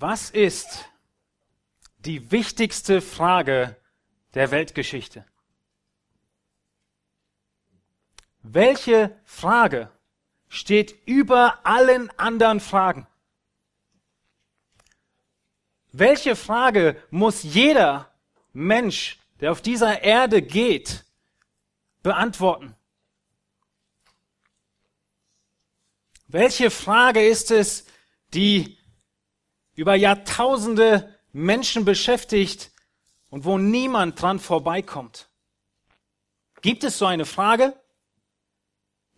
Was ist die wichtigste Frage der Weltgeschichte? Welche Frage steht über allen anderen Fragen? Welche Frage muss jeder Mensch, der auf dieser Erde geht, beantworten? Welche Frage ist es, die über Jahrtausende Menschen beschäftigt und wo niemand dran vorbeikommt? Gibt es so eine Frage,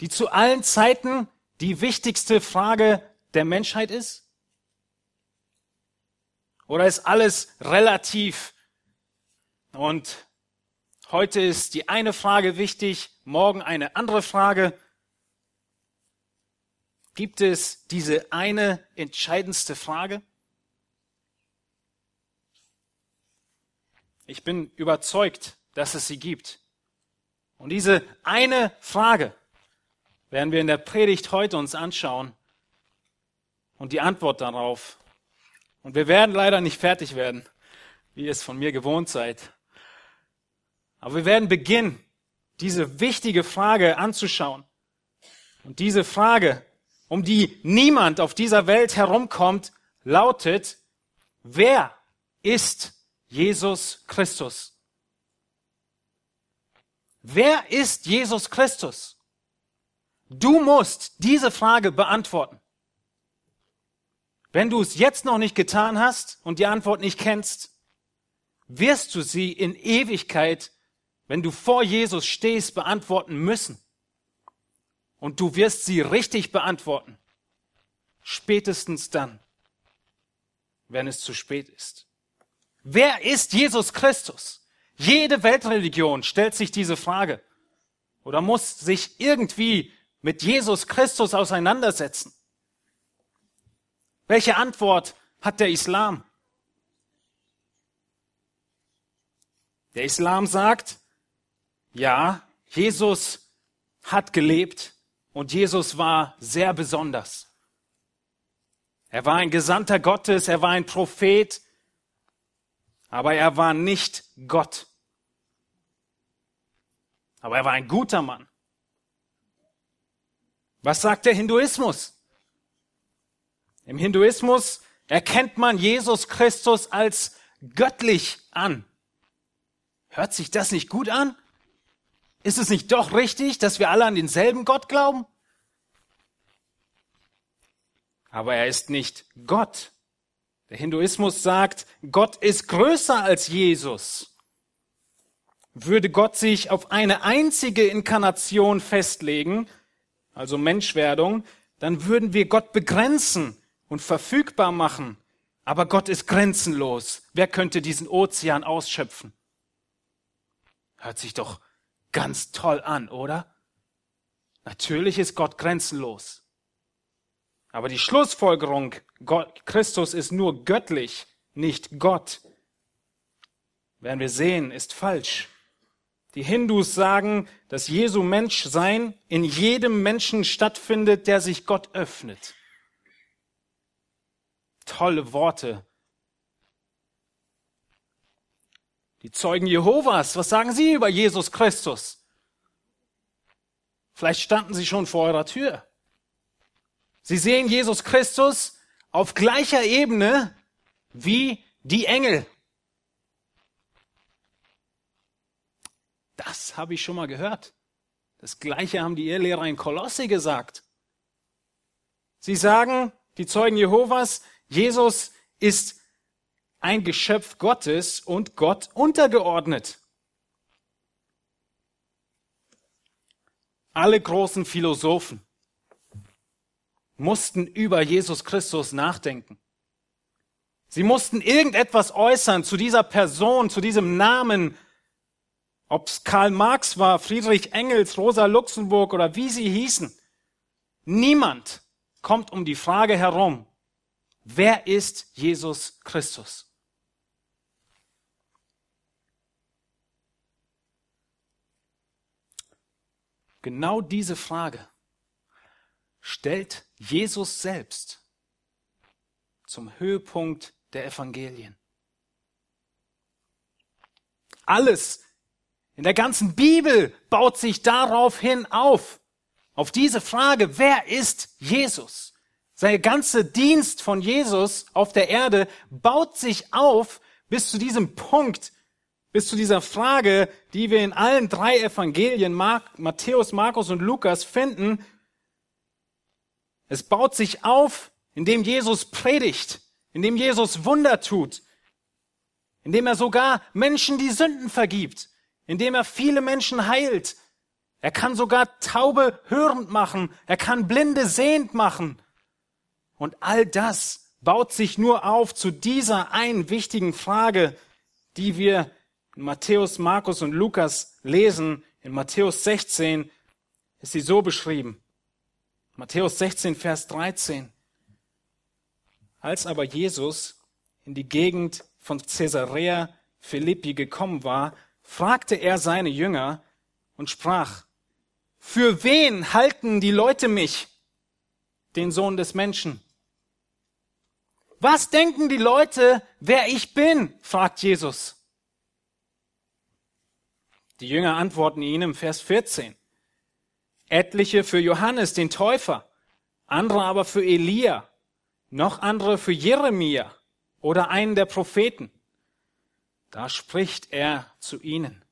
die zu allen Zeiten die wichtigste Frage der Menschheit ist? Oder ist alles relativ und heute ist die eine Frage wichtig, morgen eine andere Frage? Gibt es diese eine entscheidendste Frage? Ich bin überzeugt, dass es sie gibt. Und diese eine Frage werden wir in der Predigt heute uns anschauen und die Antwort darauf. Und wir werden leider nicht fertig werden, wie ihr es von mir gewohnt seid. Aber wir werden beginnen, diese wichtige Frage anzuschauen. Und diese Frage um die niemand auf dieser Welt herumkommt, lautet, wer ist Jesus Christus? Wer ist Jesus Christus? Du musst diese Frage beantworten. Wenn du es jetzt noch nicht getan hast und die Antwort nicht kennst, wirst du sie in Ewigkeit, wenn du vor Jesus stehst, beantworten müssen. Und du wirst sie richtig beantworten. Spätestens dann, wenn es zu spät ist. Wer ist Jesus Christus? Jede Weltreligion stellt sich diese Frage oder muss sich irgendwie mit Jesus Christus auseinandersetzen. Welche Antwort hat der Islam? Der Islam sagt, ja, Jesus hat gelebt, und Jesus war sehr besonders. Er war ein Gesandter Gottes, er war ein Prophet, aber er war nicht Gott. Aber er war ein guter Mann. Was sagt der Hinduismus? Im Hinduismus erkennt man Jesus Christus als göttlich an. Hört sich das nicht gut an? Ist es nicht doch richtig, dass wir alle an denselben Gott glauben? Aber er ist nicht Gott. Der Hinduismus sagt, Gott ist größer als Jesus. Würde Gott sich auf eine einzige Inkarnation festlegen, also Menschwerdung, dann würden wir Gott begrenzen und verfügbar machen. Aber Gott ist grenzenlos. Wer könnte diesen Ozean ausschöpfen? Hört sich doch ganz toll an, oder? Natürlich ist Gott grenzenlos. Aber die Schlussfolgerung, Gott, Christus ist nur göttlich, nicht Gott, werden wir sehen, ist falsch. Die Hindus sagen, dass Jesu Menschsein in jedem Menschen stattfindet, der sich Gott öffnet. Tolle Worte. Die Zeugen Jehovas, was sagen sie über Jesus Christus? Vielleicht standen sie schon vor eurer Tür. Sie sehen Jesus Christus auf gleicher Ebene wie die Engel. Das habe ich schon mal gehört. Das gleiche haben die Ehelehrer in Kolosse gesagt. Sie sagen, die Zeugen Jehovas, Jesus ist ein Geschöpf Gottes und Gott untergeordnet. Alle großen Philosophen mussten über Jesus Christus nachdenken. Sie mussten irgendetwas äußern zu dieser Person, zu diesem Namen, ob es Karl Marx war, Friedrich Engels, Rosa Luxemburg oder wie sie hießen. Niemand kommt um die Frage herum, wer ist Jesus Christus? Genau diese Frage stellt Jesus selbst zum Höhepunkt der Evangelien. Alles in der ganzen Bibel baut sich daraufhin auf, auf diese Frage, wer ist Jesus? Sein ganzer Dienst von Jesus auf der Erde baut sich auf bis zu diesem Punkt, bis zu dieser Frage, die wir in allen drei Evangelien, Matthäus, Markus und Lukas finden. Es baut sich auf, indem Jesus predigt, indem Jesus Wunder tut, indem er sogar Menschen die Sünden vergibt, indem er viele Menschen heilt. Er kann sogar Taube hörend machen, er kann Blinde sehend machen. Und all das baut sich nur auf zu dieser einen wichtigen Frage, die wir in Matthäus, Markus und Lukas lesen, in Matthäus 16 ist sie so beschrieben. Matthäus 16, Vers 13. Als aber Jesus in die Gegend von Caesarea Philippi gekommen war, fragte er seine Jünger und sprach, für wen halten die Leute mich, den Sohn des Menschen? Was denken die Leute, wer ich bin? fragt Jesus. Die Jünger antworten ihm im Vers 14. Etliche für Johannes, den Täufer, andere aber für Elia, noch andere für Jeremia oder einen der Propheten. Da spricht er zu ihnen.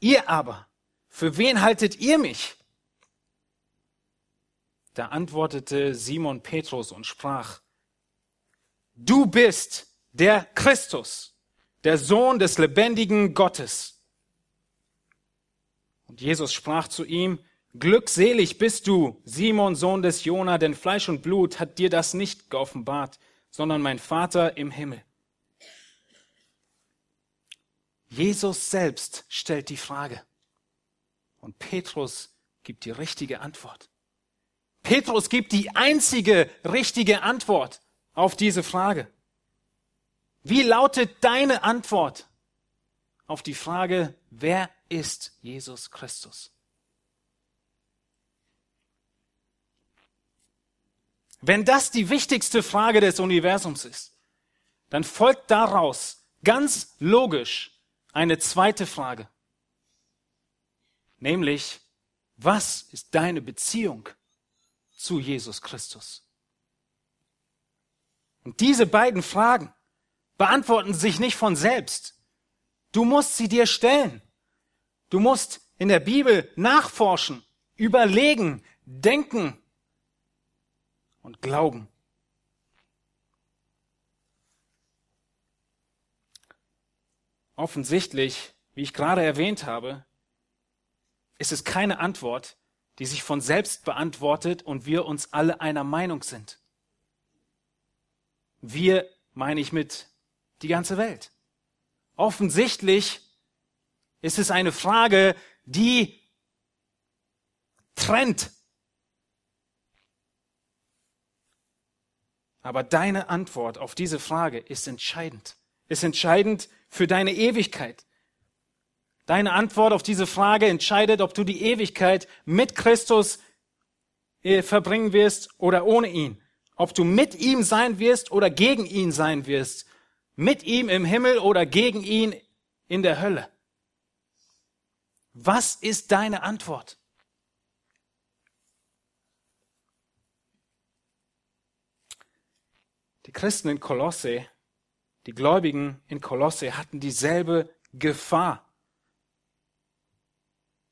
Ihr aber, für wen haltet ihr mich? Da antwortete Simon Petrus und sprach, Du bist der Christus, der Sohn des lebendigen Gottes. Und Jesus sprach zu ihm, Glückselig bist du, Simon, Sohn des Jona, denn Fleisch und Blut hat dir das nicht geoffenbart, sondern mein Vater im Himmel. Jesus selbst stellt die Frage und Petrus gibt die richtige Antwort. Petrus gibt die einzige richtige Antwort auf diese Frage. Wie lautet deine Antwort auf die Frage, wer ist Jesus Christus. Wenn das die wichtigste Frage des Universums ist, dann folgt daraus ganz logisch eine zweite Frage. Nämlich, was ist deine Beziehung zu Jesus Christus? Und diese beiden Fragen beantworten sich nicht von selbst. Du musst sie dir stellen. Du musst in der Bibel nachforschen, überlegen, denken und glauben. Offensichtlich, wie ich gerade erwähnt habe, ist es keine Antwort, die sich von selbst beantwortet und wir uns alle einer Meinung sind. Wir meine ich mit die ganze Welt. Offensichtlich ist es eine Frage, die trennt. Aber deine Antwort auf diese Frage ist entscheidend. Ist entscheidend für deine Ewigkeit. Deine Antwort auf diese Frage entscheidet, ob du die Ewigkeit mit Christus äh, verbringen wirst oder ohne ihn. Ob du mit ihm sein wirst oder gegen ihn sein wirst. Mit ihm im Himmel oder gegen ihn in der Hölle. Was ist deine Antwort? Die Christen in Kolosse, die Gläubigen in Kolosse hatten dieselbe Gefahr.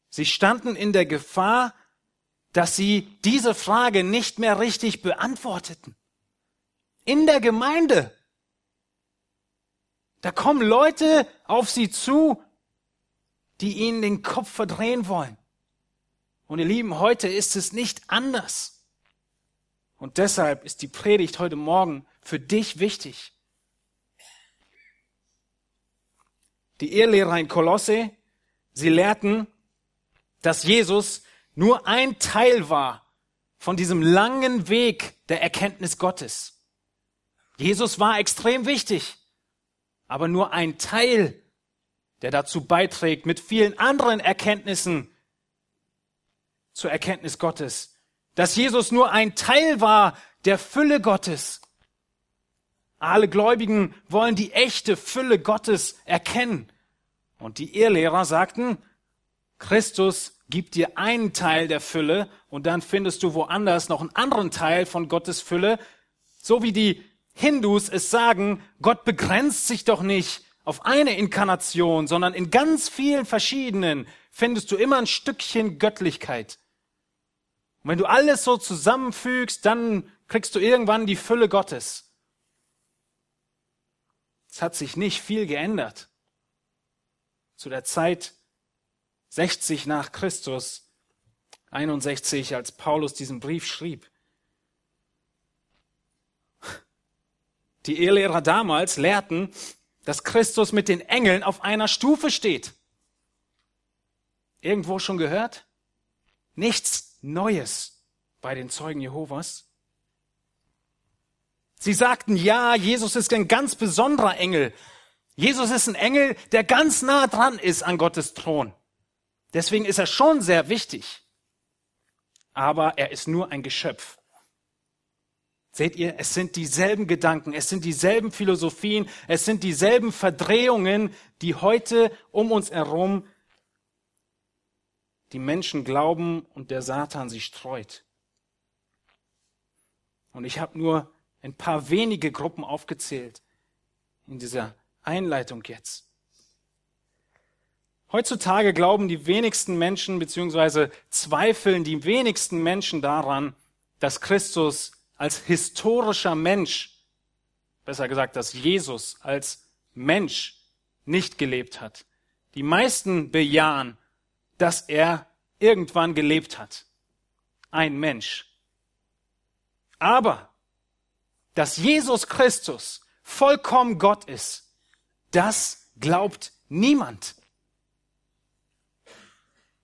Sie standen in der Gefahr, dass sie diese Frage nicht mehr richtig beantworteten. In der Gemeinde. Da kommen Leute auf sie zu die ihnen den Kopf verdrehen wollen. Und ihr Lieben, heute ist es nicht anders. Und deshalb ist die Predigt heute Morgen für dich wichtig. Die Ehelehrer in Kolosse, sie lehrten, dass Jesus nur ein Teil war von diesem langen Weg der Erkenntnis Gottes. Jesus war extrem wichtig, aber nur ein Teil der dazu beiträgt, mit vielen anderen Erkenntnissen zur Erkenntnis Gottes. Dass Jesus nur ein Teil war der Fülle Gottes. Alle Gläubigen wollen die echte Fülle Gottes erkennen. Und die Irrlehrer sagten, Christus gibt dir einen Teil der Fülle und dann findest du woanders noch einen anderen Teil von Gottes Fülle. So wie die Hindus es sagen, Gott begrenzt sich doch nicht auf eine Inkarnation, sondern in ganz vielen verschiedenen findest du immer ein Stückchen Göttlichkeit. Und wenn du alles so zusammenfügst, dann kriegst du irgendwann die Fülle Gottes. Es hat sich nicht viel geändert. Zu der Zeit 60 nach Christus, 61, als Paulus diesen Brief schrieb. Die Ehelehrer damals lehrten, dass Christus mit den Engeln auf einer Stufe steht. Irgendwo schon gehört? Nichts Neues bei den Zeugen Jehovas. Sie sagten, ja, Jesus ist ein ganz besonderer Engel. Jesus ist ein Engel, der ganz nah dran ist an Gottes Thron. Deswegen ist er schon sehr wichtig. Aber er ist nur ein Geschöpf. Seht ihr, es sind dieselben Gedanken, es sind dieselben Philosophien, es sind dieselben Verdrehungen, die heute um uns herum die Menschen glauben und der Satan sie streut. Und ich habe nur ein paar wenige Gruppen aufgezählt in dieser Einleitung jetzt. Heutzutage glauben die wenigsten Menschen beziehungsweise zweifeln die wenigsten Menschen daran, dass Christus als historischer Mensch, besser gesagt, dass Jesus als Mensch nicht gelebt hat. Die meisten bejahen, dass er irgendwann gelebt hat. Ein Mensch. Aber, dass Jesus Christus vollkommen Gott ist, das glaubt niemand.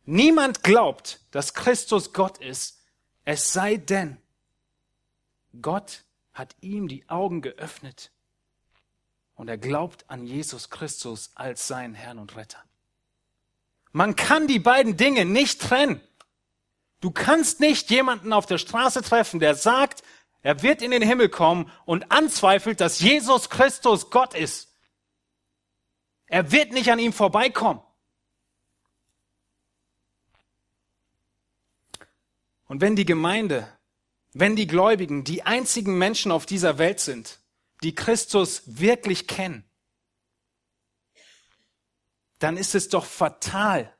Niemand glaubt, dass Christus Gott ist, es sei denn, Gott hat ihm die Augen geöffnet und er glaubt an Jesus Christus als seinen Herrn und Retter. Man kann die beiden Dinge nicht trennen. Du kannst nicht jemanden auf der Straße treffen, der sagt, er wird in den Himmel kommen und anzweifelt, dass Jesus Christus Gott ist. Er wird nicht an ihm vorbeikommen. Und wenn die Gemeinde wenn die Gläubigen die einzigen Menschen auf dieser Welt sind, die Christus wirklich kennen, dann ist es doch fatal,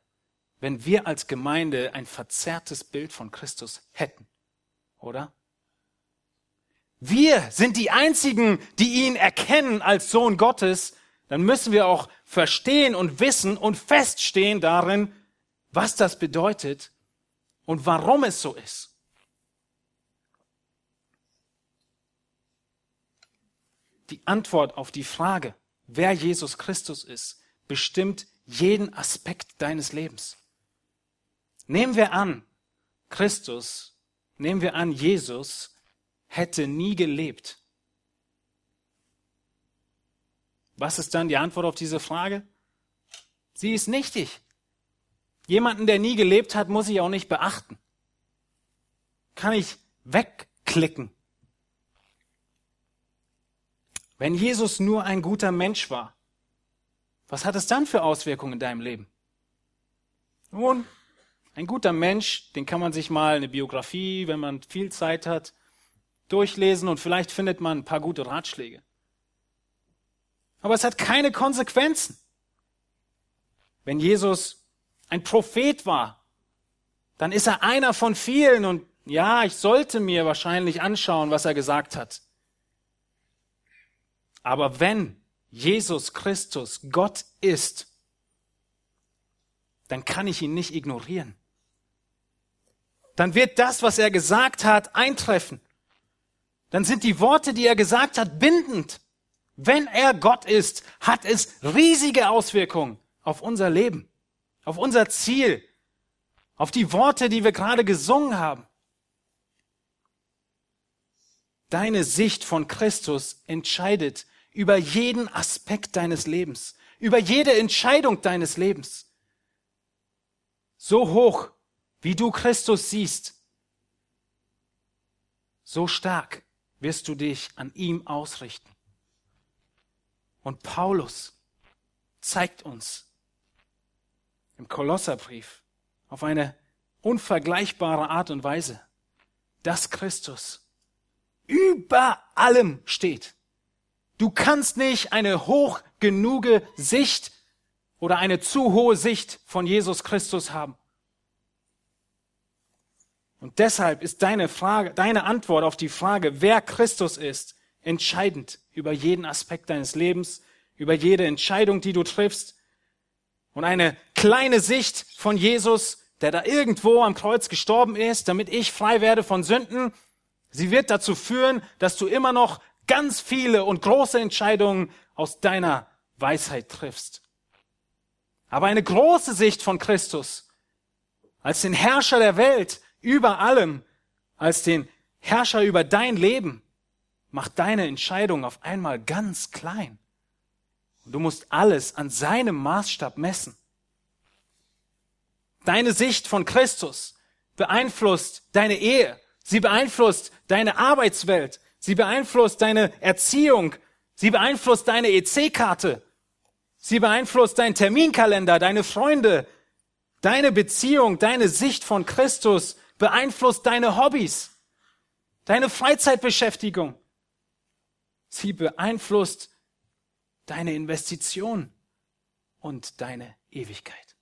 wenn wir als Gemeinde ein verzerrtes Bild von Christus hätten, oder? Wir sind die einzigen, die ihn erkennen als Sohn Gottes, dann müssen wir auch verstehen und wissen und feststehen darin, was das bedeutet und warum es so ist. die Antwort auf die Frage, wer Jesus Christus ist, bestimmt jeden Aspekt deines Lebens. Nehmen wir an, Christus, nehmen wir an, Jesus hätte nie gelebt. Was ist dann die Antwort auf diese Frage? Sie ist nichtig. Jemanden, der nie gelebt hat, muss ich auch nicht beachten. Kann ich wegklicken. Wenn Jesus nur ein guter Mensch war, was hat es dann für Auswirkungen in deinem Leben? Nun, ein guter Mensch, den kann man sich mal eine Biografie, wenn man viel Zeit hat, durchlesen und vielleicht findet man ein paar gute Ratschläge. Aber es hat keine Konsequenzen. Wenn Jesus ein Prophet war, dann ist er einer von vielen und ja, ich sollte mir wahrscheinlich anschauen, was er gesagt hat. Aber wenn Jesus Christus Gott ist, dann kann ich ihn nicht ignorieren. Dann wird das, was er gesagt hat, eintreffen. Dann sind die Worte, die er gesagt hat, bindend. Wenn er Gott ist, hat es riesige Auswirkungen auf unser Leben, auf unser Ziel, auf die Worte, die wir gerade gesungen haben. Deine Sicht von Christus entscheidet über jeden Aspekt deines Lebens, über jede Entscheidung deines Lebens. So hoch, wie du Christus siehst, so stark wirst du dich an ihm ausrichten. Und Paulus zeigt uns im Kolosserbrief auf eine unvergleichbare Art und Weise, dass Christus über allem steht. Du kannst nicht eine hoch genuge Sicht oder eine zu hohe Sicht von Jesus Christus haben. Und deshalb ist deine Frage, deine Antwort auf die Frage, wer Christus ist, entscheidend über jeden Aspekt deines Lebens, über jede Entscheidung, die du triffst. Und eine kleine Sicht von Jesus, der da irgendwo am Kreuz gestorben ist, damit ich frei werde von Sünden, sie wird dazu führen, dass du immer noch ganz viele und große Entscheidungen aus deiner Weisheit triffst. Aber eine große Sicht von Christus als den Herrscher der Welt über allem, als den Herrscher über dein Leben, macht deine Entscheidung auf einmal ganz klein. Du musst alles an seinem Maßstab messen. Deine Sicht von Christus beeinflusst deine Ehe, sie beeinflusst deine Arbeitswelt, sie beeinflusst deine Erziehung, sie beeinflusst deine EC-Karte, sie beeinflusst deinen Terminkalender, deine Freunde, deine Beziehung, deine Sicht von Christus beeinflusst deine Hobbys, deine Freizeitbeschäftigung. Sie beeinflusst deine Investition und deine Ewigkeit.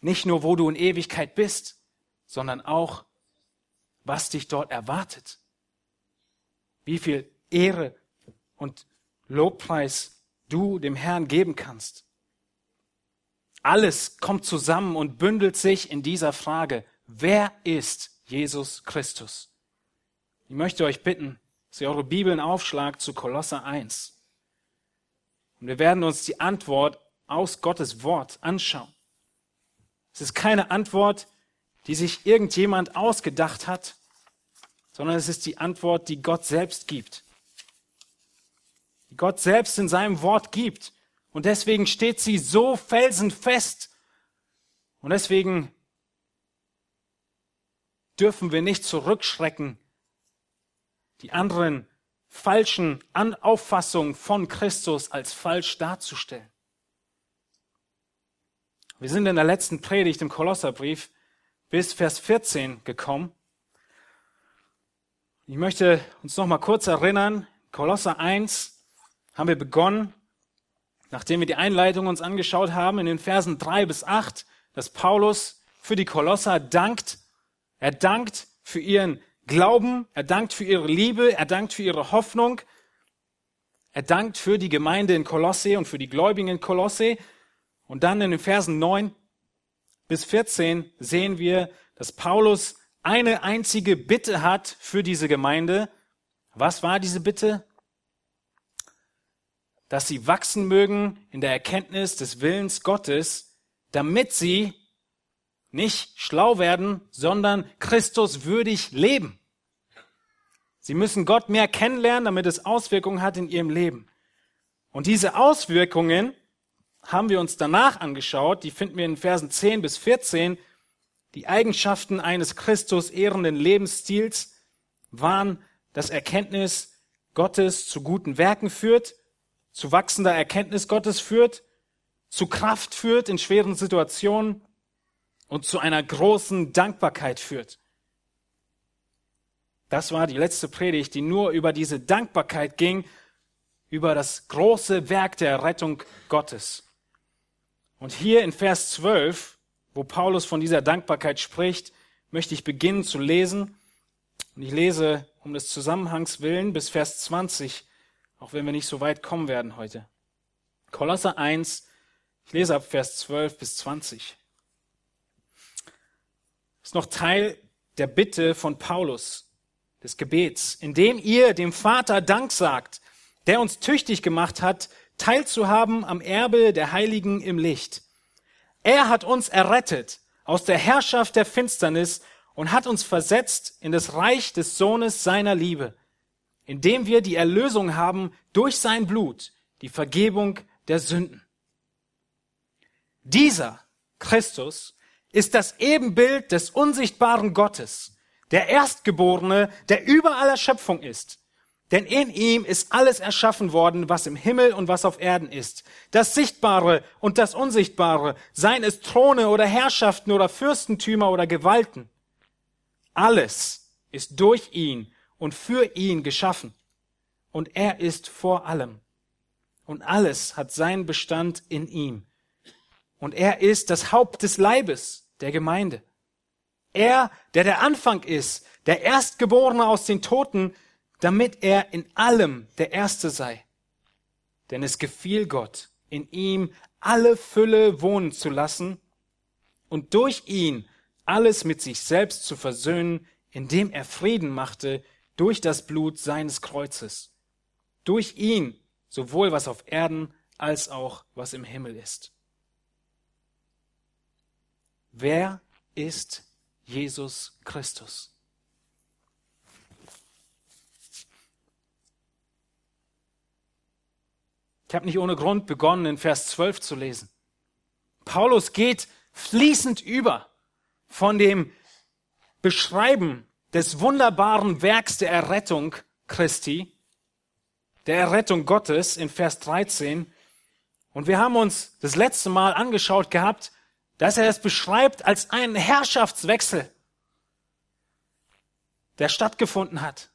Nicht nur, wo du in Ewigkeit bist, sondern auch, was dich dort erwartet. Wie viel Ehre und Lobpreis du dem Herrn geben kannst. Alles kommt zusammen und bündelt sich in dieser Frage, wer ist Jesus Christus? Ich möchte euch bitten, dass ihr eure Bibeln aufschlagt zu Kolosser 1. Und wir werden uns die Antwort aus Gottes Wort anschauen. Es ist keine Antwort, die sich irgendjemand ausgedacht hat, sondern es ist die Antwort, die Gott selbst gibt. Die Gott selbst in seinem Wort gibt. Und deswegen steht sie so felsenfest. Und deswegen dürfen wir nicht zurückschrecken, die anderen falschen Auffassungen von Christus als falsch darzustellen. Wir sind in der letzten Predigt im Kolosserbrief bis Vers 14 gekommen. Ich möchte uns noch mal kurz erinnern, Kolosser 1 haben wir begonnen nachdem wir die Einleitung uns angeschaut haben, in den Versen drei bis acht, dass Paulus für die Kolosser dankt. Er dankt für ihren Glauben, er dankt für ihre Liebe, er dankt für ihre Hoffnung, er dankt für die Gemeinde in Kolosse und für die Gläubigen in Kolosse. Und dann in den Versen neun bis 14 sehen wir, dass Paulus eine einzige Bitte hat für diese Gemeinde. Was war diese Bitte? Dass sie wachsen mögen in der Erkenntnis des Willens Gottes, damit sie nicht schlau werden, sondern Christus würdig leben. Sie müssen Gott mehr kennenlernen, damit es Auswirkungen hat in ihrem Leben. Und diese Auswirkungen haben wir uns danach angeschaut, die finden wir in Versen 10 bis 14. Die Eigenschaften eines Christus ehrenden Lebensstils waren das Erkenntnis Gottes zu guten Werken führt, zu wachsender Erkenntnis Gottes führt, zu Kraft führt in schweren Situationen und zu einer großen Dankbarkeit führt. Das war die letzte Predigt, die nur über diese Dankbarkeit ging, über das große Werk der Rettung Gottes. Und hier in Vers 12, wo Paulus von dieser Dankbarkeit spricht, möchte ich beginnen zu lesen. Und ich lese um des Zusammenhangs willen bis Vers 20 auch wenn wir nicht so weit kommen werden heute. Kolosser 1, ich lese ab Vers 12 bis 20. Das ist noch Teil der Bitte von Paulus, des Gebets, indem ihr dem Vater Dank sagt, der uns tüchtig gemacht hat, teilzuhaben am Erbe der Heiligen im Licht. Er hat uns errettet aus der Herrschaft der Finsternis und hat uns versetzt in das Reich des Sohnes seiner Liebe indem wir die Erlösung haben durch sein Blut, die Vergebung der Sünden. Dieser Christus ist das Ebenbild des unsichtbaren Gottes, der Erstgeborene, der über aller Schöpfung ist. Denn in ihm ist alles erschaffen worden, was im Himmel und was auf Erden ist. Das Sichtbare und das Unsichtbare, seien es Throne oder Herrschaften oder Fürstentümer oder Gewalten. Alles ist durch ihn und für ihn geschaffen. Und er ist vor allem. Und alles hat seinen Bestand in ihm. Und er ist das Haupt des Leibes, der Gemeinde. Er, der der Anfang ist, der Erstgeborene aus den Toten, damit er in allem der Erste sei. Denn es gefiel Gott, in ihm alle Fülle wohnen zu lassen und durch ihn alles mit sich selbst zu versöhnen, indem er Frieden machte durch das Blut seines Kreuzes. Durch ihn sowohl was auf Erden als auch was im Himmel ist. Wer ist Jesus Christus? Ich habe nicht ohne Grund begonnen, in Vers 12 zu lesen. Paulus geht fließend über von dem Beschreiben des wunderbaren Werks der Errettung Christi, der Errettung Gottes in Vers 13. Und wir haben uns das letzte Mal angeschaut gehabt, dass er es beschreibt als einen Herrschaftswechsel, der stattgefunden hat.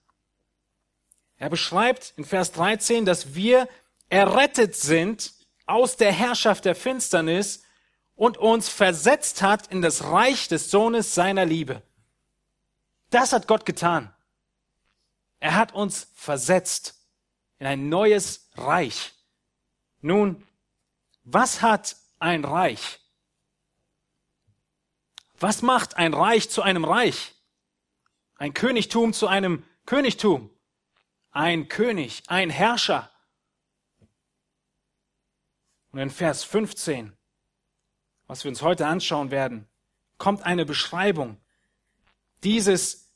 Er beschreibt in Vers 13, dass wir errettet sind aus der Herrschaft der Finsternis und uns versetzt hat in das Reich des Sohnes seiner Liebe. Das hat Gott getan. Er hat uns versetzt in ein neues Reich. Nun, was hat ein Reich? Was macht ein Reich zu einem Reich? Ein Königtum zu einem Königtum? Ein König, ein Herrscher und in Vers 15, was wir uns heute anschauen werden, kommt eine Beschreibung dieses,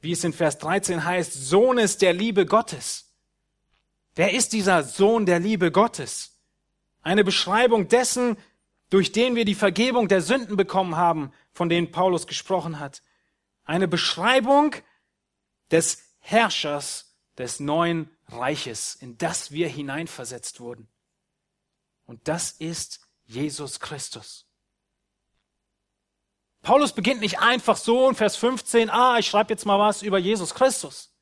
wie es in Vers 13 heißt, Sohnes der Liebe Gottes. Wer ist dieser Sohn der Liebe Gottes? Eine Beschreibung dessen, durch den wir die Vergebung der Sünden bekommen haben, von denen Paulus gesprochen hat. Eine Beschreibung des Herrschers des neuen Reiches, in das wir hineinversetzt wurden. Und das ist Jesus Christus. Paulus beginnt nicht einfach so in Vers 15, ah, ich schreibe jetzt mal was über Jesus Christus.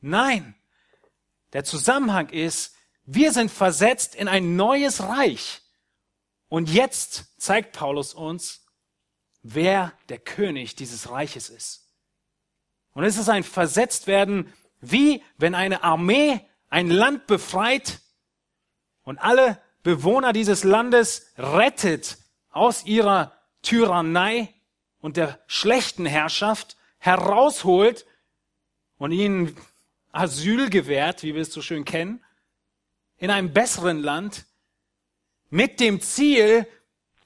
Nein, der Zusammenhang ist, wir sind versetzt in ein neues Reich. Und jetzt zeigt Paulus uns, wer der König dieses Reiches ist. Und es ist ein Versetztwerden, wie wenn eine Armee ein Land befreit und alle Bewohner dieses Landes rettet aus ihrer Tyrannei und der schlechten Herrschaft, herausholt und ihnen Asyl gewährt, wie wir es so schön kennen, in einem besseren Land, mit dem Ziel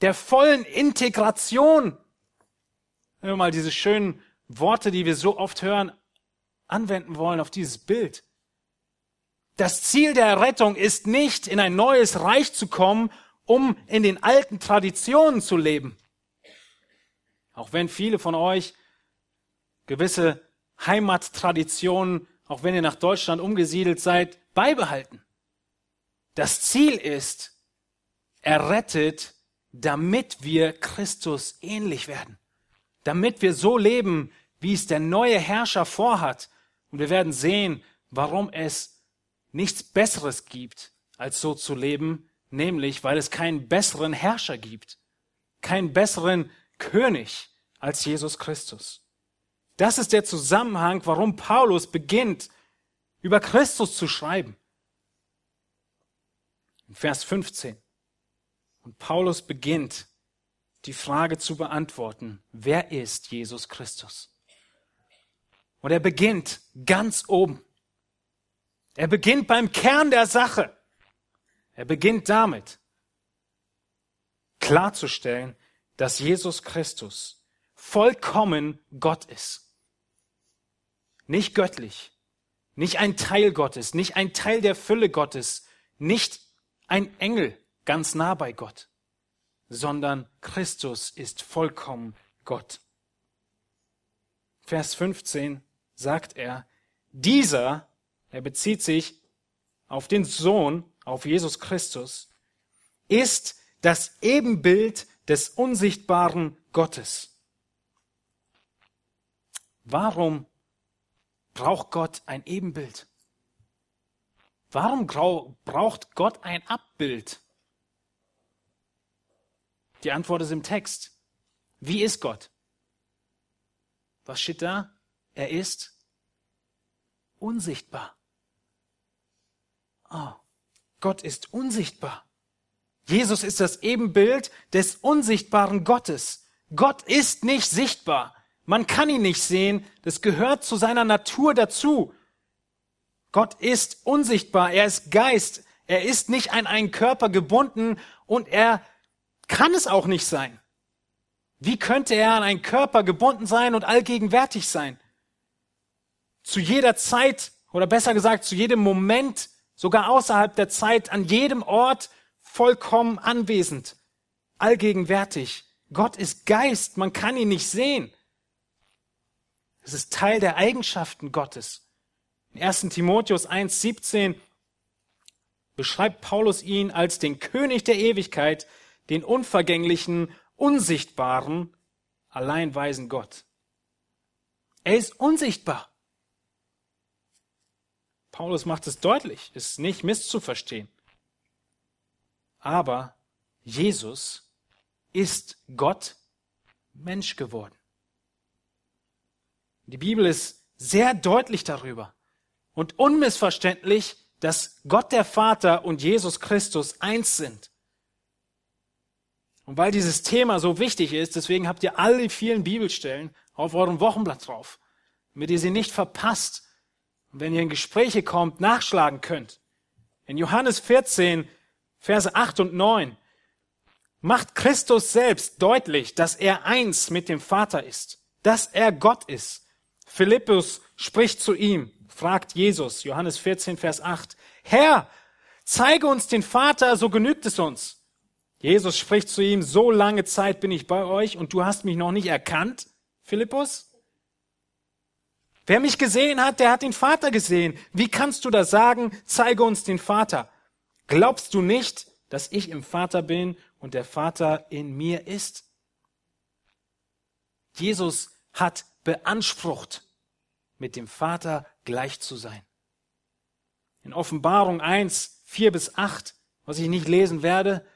der vollen Integration. Wenn wir mal diese schönen Worte, die wir so oft hören, anwenden wollen auf dieses Bild. Das Ziel der Rettung ist nicht, in ein neues Reich zu kommen, um in den alten Traditionen zu leben. Auch wenn viele von euch gewisse Heimattraditionen, auch wenn ihr nach Deutschland umgesiedelt seid, beibehalten. Das Ziel ist, errettet, damit wir Christus ähnlich werden. Damit wir so leben, wie es der neue Herrscher vorhat. Und wir werden sehen, warum es nichts Besseres gibt, als so zu leben, nämlich weil es keinen besseren Herrscher gibt, keinen besseren König als Jesus Christus. Das ist der Zusammenhang, warum Paulus beginnt, über Christus zu schreiben. In Vers 15. Und Paulus beginnt, die Frage zu beantworten, wer ist Jesus Christus? Und er beginnt ganz oben. Er beginnt beim Kern der Sache. Er beginnt damit, klarzustellen, dass Jesus Christus vollkommen Gott ist. Nicht göttlich, nicht ein Teil Gottes, nicht ein Teil der Fülle Gottes, nicht ein Engel ganz nah bei Gott, sondern Christus ist vollkommen Gott. Vers 15 sagt er, dieser er bezieht sich auf den Sohn, auf Jesus Christus, ist das Ebenbild des unsichtbaren Gottes. Warum braucht Gott ein Ebenbild? Warum braucht Gott ein Abbild? Die Antwort ist im Text. Wie ist Gott? Was steht da? Er ist unsichtbar. Oh, Gott ist unsichtbar. Jesus ist das Ebenbild des unsichtbaren Gottes. Gott ist nicht sichtbar. Man kann ihn nicht sehen. Das gehört zu seiner Natur dazu. Gott ist unsichtbar. Er ist Geist. Er ist nicht an einen Körper gebunden und er kann es auch nicht sein. Wie könnte er an einen Körper gebunden sein und allgegenwärtig sein? Zu jeder Zeit oder besser gesagt zu jedem Moment, sogar außerhalb der Zeit, an jedem Ort vollkommen anwesend, allgegenwärtig. Gott ist Geist, man kann ihn nicht sehen. Es ist Teil der Eigenschaften Gottes. In 1. Timotheus 1.17 beschreibt Paulus ihn als den König der Ewigkeit, den unvergänglichen, unsichtbaren, allein weisen Gott. Er ist unsichtbar. Paulus macht es deutlich, ist nicht misszuverstehen. Aber Jesus ist Gott Mensch geworden. Die Bibel ist sehr deutlich darüber und unmissverständlich, dass Gott der Vater und Jesus Christus eins sind. Und weil dieses Thema so wichtig ist, deswegen habt ihr alle vielen Bibelstellen auf eurem Wochenblatt drauf, damit ihr sie nicht verpasst und wenn ihr in Gespräche kommt, nachschlagen könnt. In Johannes 14, Verse 8 und 9 macht Christus selbst deutlich, dass er eins mit dem Vater ist, dass er Gott ist. Philippus spricht zu ihm, fragt Jesus, Johannes 14, Vers 8, Herr, zeige uns den Vater, so genügt es uns. Jesus spricht zu ihm, so lange Zeit bin ich bei euch und du hast mich noch nicht erkannt, Philippus? Wer mich gesehen hat, der hat den Vater gesehen. Wie kannst du da sagen, zeige uns den Vater? Glaubst du nicht, dass ich im Vater bin und der Vater in mir ist? Jesus hat beansprucht, mit dem Vater gleich zu sein. In Offenbarung 1, 4 bis 8, was ich nicht lesen werde,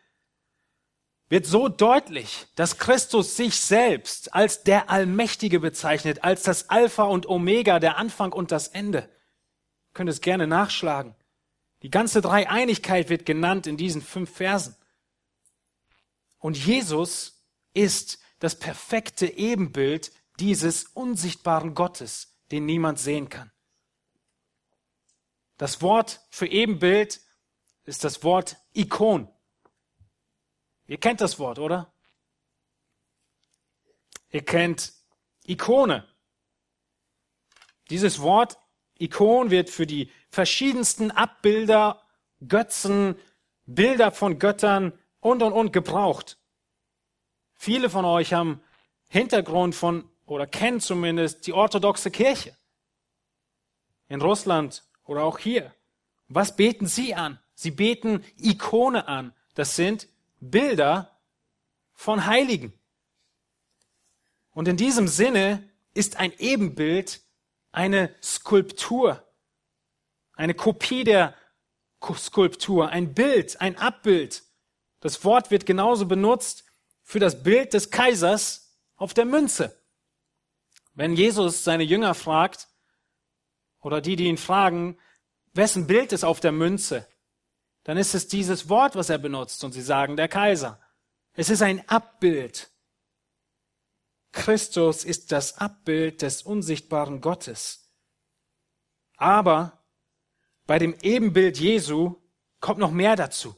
wird so deutlich, dass Christus sich selbst als der Allmächtige bezeichnet, als das Alpha und Omega, der Anfang und das Ende. Ihr könnt es gerne nachschlagen. Die ganze Dreieinigkeit wird genannt in diesen fünf Versen. Und Jesus ist das perfekte Ebenbild dieses unsichtbaren Gottes, den niemand sehen kann. Das Wort für Ebenbild ist das Wort Ikon. Ihr kennt das Wort, oder? Ihr kennt Ikone. Dieses Wort Ikon wird für die verschiedensten Abbilder, Götzen, Bilder von Göttern und und und gebraucht. Viele von euch haben Hintergrund von oder kennen zumindest die orthodoxe Kirche. In Russland oder auch hier. Was beten sie an? Sie beten Ikone an. Das sind Bilder von Heiligen. Und in diesem Sinne ist ein Ebenbild eine Skulptur, eine Kopie der Skulptur, ein Bild, ein Abbild. Das Wort wird genauso benutzt für das Bild des Kaisers auf der Münze. Wenn Jesus seine Jünger fragt, oder die, die ihn fragen, wessen Bild ist auf der Münze, dann ist es dieses Wort, was er benutzt und sie sagen der Kaiser. Es ist ein Abbild. Christus ist das Abbild des unsichtbaren Gottes. Aber bei dem Ebenbild Jesu kommt noch mehr dazu.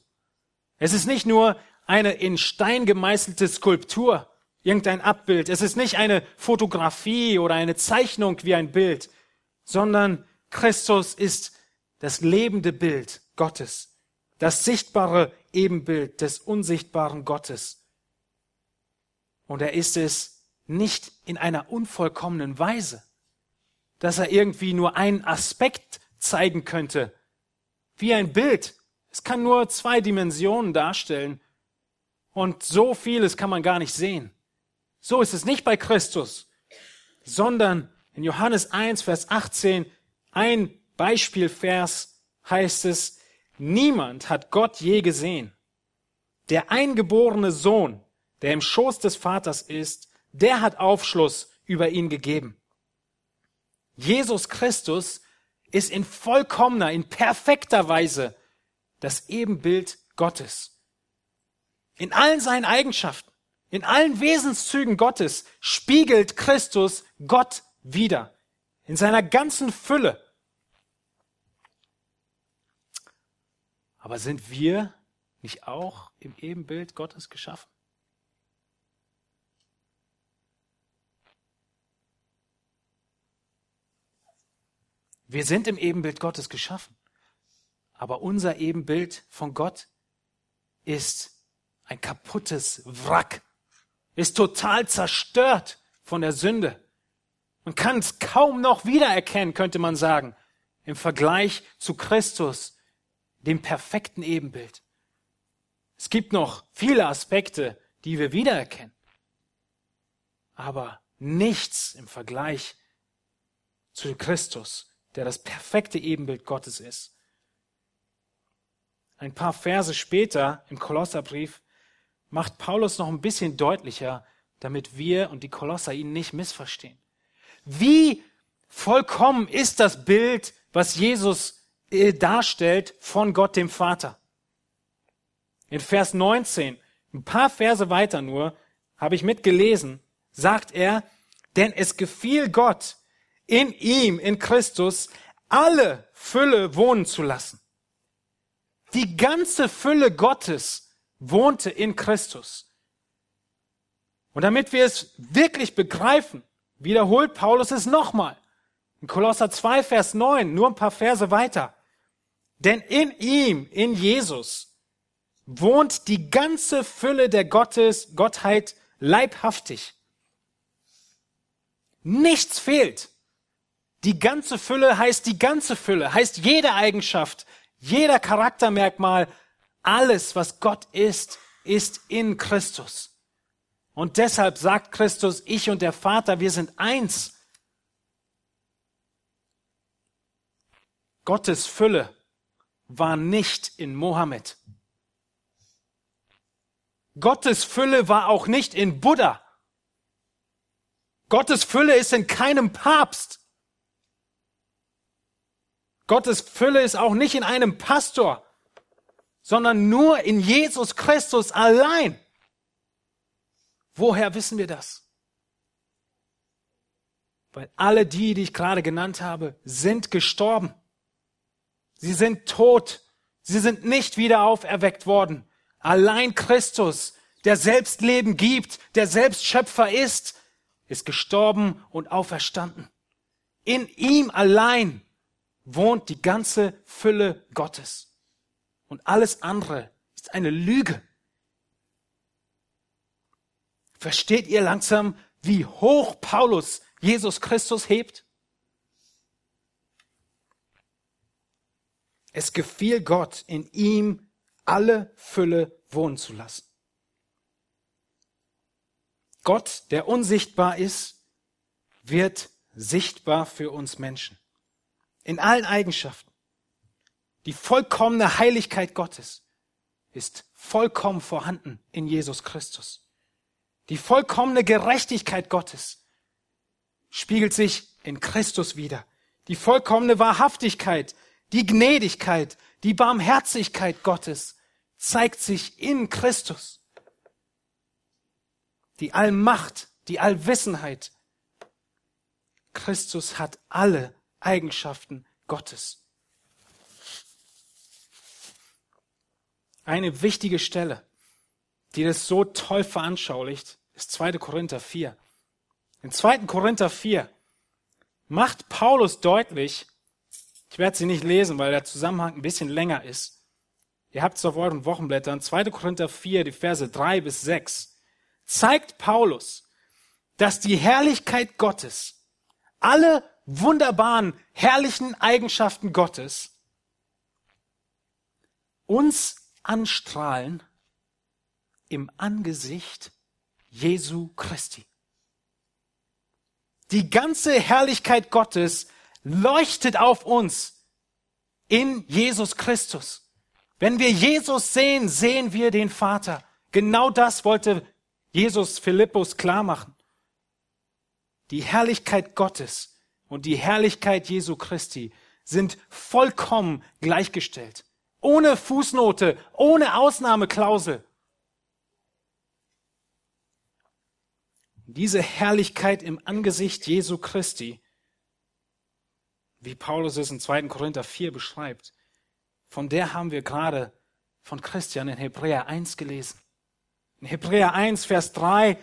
Es ist nicht nur eine in Stein gemeißelte Skulptur, irgendein Abbild. Es ist nicht eine Fotografie oder eine Zeichnung wie ein Bild, sondern Christus ist das lebende Bild Gottes das sichtbare Ebenbild des unsichtbaren Gottes. Und er ist es nicht in einer unvollkommenen Weise, dass er irgendwie nur einen Aspekt zeigen könnte. Wie ein Bild. Es kann nur zwei Dimensionen darstellen. Und so vieles kann man gar nicht sehen. So ist es nicht bei Christus, sondern in Johannes 1, Vers 18, ein Beispielvers heißt es, niemand hat Gott je gesehen. Der eingeborene Sohn, der im Schoß des Vaters ist, der hat Aufschluss über ihn gegeben. Jesus Christus ist in vollkommener, in perfekter Weise das Ebenbild Gottes. In allen seinen Eigenschaften, in allen Wesenszügen Gottes spiegelt Christus Gott wider. In seiner ganzen Fülle. Aber sind wir nicht auch im Ebenbild Gottes geschaffen? Wir sind im Ebenbild Gottes geschaffen. Aber unser Ebenbild von Gott ist ein kaputtes Wrack, ist total zerstört von der Sünde. Man kann es kaum noch wiedererkennen, könnte man sagen, im Vergleich zu Christus, dem perfekten Ebenbild. Es gibt noch viele Aspekte, die wir wiedererkennen, aber nichts im Vergleich zu Christus, der das perfekte Ebenbild Gottes ist. Ein paar Verse später im Kolosserbrief macht Paulus noch ein bisschen deutlicher, damit wir und die Kolosser ihn nicht missverstehen. Wie vollkommen ist das Bild, was Jesus äh, darstellt von Gott dem Vater? In Vers 19, ein paar Verse weiter nur, habe ich mitgelesen, sagt er, denn es gefiel Gott, in ihm, in Christus, alle Fülle wohnen zu lassen. Die ganze Fülle Gottes wohnte in Christus. Und damit wir es wirklich begreifen, wiederholt Paulus es nochmal. In Kolosser 2, Vers 9, nur ein paar Verse weiter. Denn in ihm, in Jesus, wohnt die ganze Fülle der Gottes, Gottheit leibhaftig. Nichts fehlt. Die ganze Fülle heißt die ganze Fülle, heißt jede Eigenschaft, jeder Charaktermerkmal, alles, was Gott ist, ist in Christus. Und deshalb sagt Christus, ich und der Vater, wir sind eins. Gottes Fülle war nicht in Mohammed. Gottes Fülle war auch nicht in Buddha. Gottes Fülle ist in keinem Papst. Gottes Fülle ist auch nicht in einem Pastor, sondern nur in Jesus Christus allein. Woher wissen wir das? Weil alle die, die ich gerade genannt habe, sind gestorben. Sie sind tot. Sie sind nicht wieder auferweckt worden. Allein Christus, der selbst Leben gibt, der selbst Schöpfer ist, ist gestorben und auferstanden. In ihm allein wohnt die ganze Fülle Gottes. Und alles andere ist eine Lüge. Versteht ihr langsam, wie hoch Paulus Jesus Christus hebt? Es gefiel Gott, in ihm alle Fülle wohnen zu lassen. Gott, der unsichtbar ist, wird sichtbar für uns Menschen in allen Eigenschaften. Die vollkommene Heiligkeit Gottes ist vollkommen vorhanden in Jesus Christus. Die vollkommene Gerechtigkeit Gottes spiegelt sich in Christus wider. Die vollkommene Wahrhaftigkeit, die Gnädigkeit, die Barmherzigkeit Gottes zeigt sich in Christus. Die Allmacht, die Allwissenheit. Christus hat alle Eigenschaften Gottes. Eine wichtige Stelle, die das so toll veranschaulicht, ist 2. Korinther 4. In 2. Korinther 4 macht Paulus deutlich, ich werde sie nicht lesen, weil der Zusammenhang ein bisschen länger ist. Ihr habt es auf euren Wochenblättern. 2. Korinther 4, die Verse 3 bis 6. Zeigt Paulus, dass die Herrlichkeit Gottes alle wunderbaren, herrlichen Eigenschaften Gottes uns anstrahlen im Angesicht Jesu Christi. Die ganze Herrlichkeit Gottes leuchtet auf uns in Jesus Christus. Wenn wir Jesus sehen, sehen wir den Vater. Genau das wollte Jesus Philippus klar machen. Die Herrlichkeit Gottes und die Herrlichkeit Jesu Christi sind vollkommen gleichgestellt. Ohne Fußnote, ohne Ausnahmeklausel. Diese Herrlichkeit im Angesicht Jesu Christi, wie Paulus es in 2. Korinther 4 beschreibt, von der haben wir gerade von Christian in Hebräer 1 gelesen. In Hebräer 1, Vers 3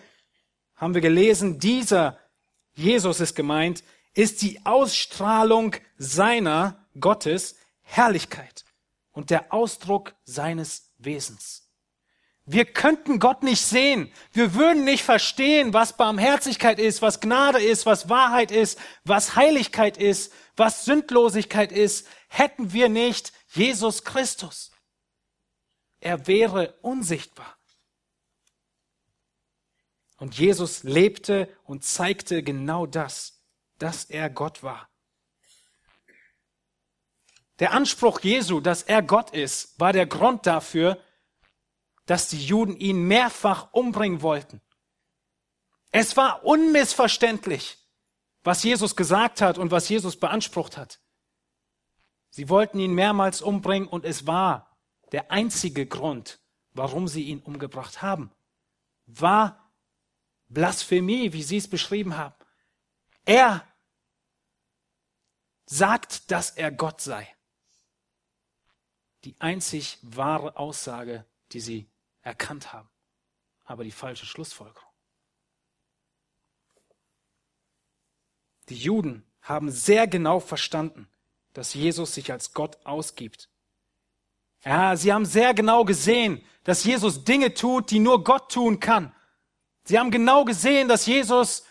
haben wir gelesen, dieser Jesus ist gemeint, ist die Ausstrahlung seiner Gottes Herrlichkeit und der Ausdruck seines Wesens. Wir könnten Gott nicht sehen. Wir würden nicht verstehen, was Barmherzigkeit ist, was Gnade ist, was Wahrheit ist, was Heiligkeit ist, was Sündlosigkeit ist, hätten wir nicht Jesus Christus. Er wäre unsichtbar. Und Jesus lebte und zeigte genau das, dass er Gott war. Der Anspruch Jesu, dass er Gott ist, war der Grund dafür, dass die Juden ihn mehrfach umbringen wollten. Es war unmissverständlich, was Jesus gesagt hat und was Jesus beansprucht hat. Sie wollten ihn mehrmals umbringen und es war der einzige Grund, warum sie ihn umgebracht haben, war Blasphemie, wie Sie es beschrieben haben. Er sagt, dass er Gott sei. Die einzig wahre Aussage, die Sie erkannt haben, aber die falsche Schlussfolgerung. Die Juden haben sehr genau verstanden, dass Jesus sich als Gott ausgibt. Ja, sie haben sehr genau gesehen, dass Jesus Dinge tut, die nur Gott tun kann. Sie haben genau gesehen, dass Jesus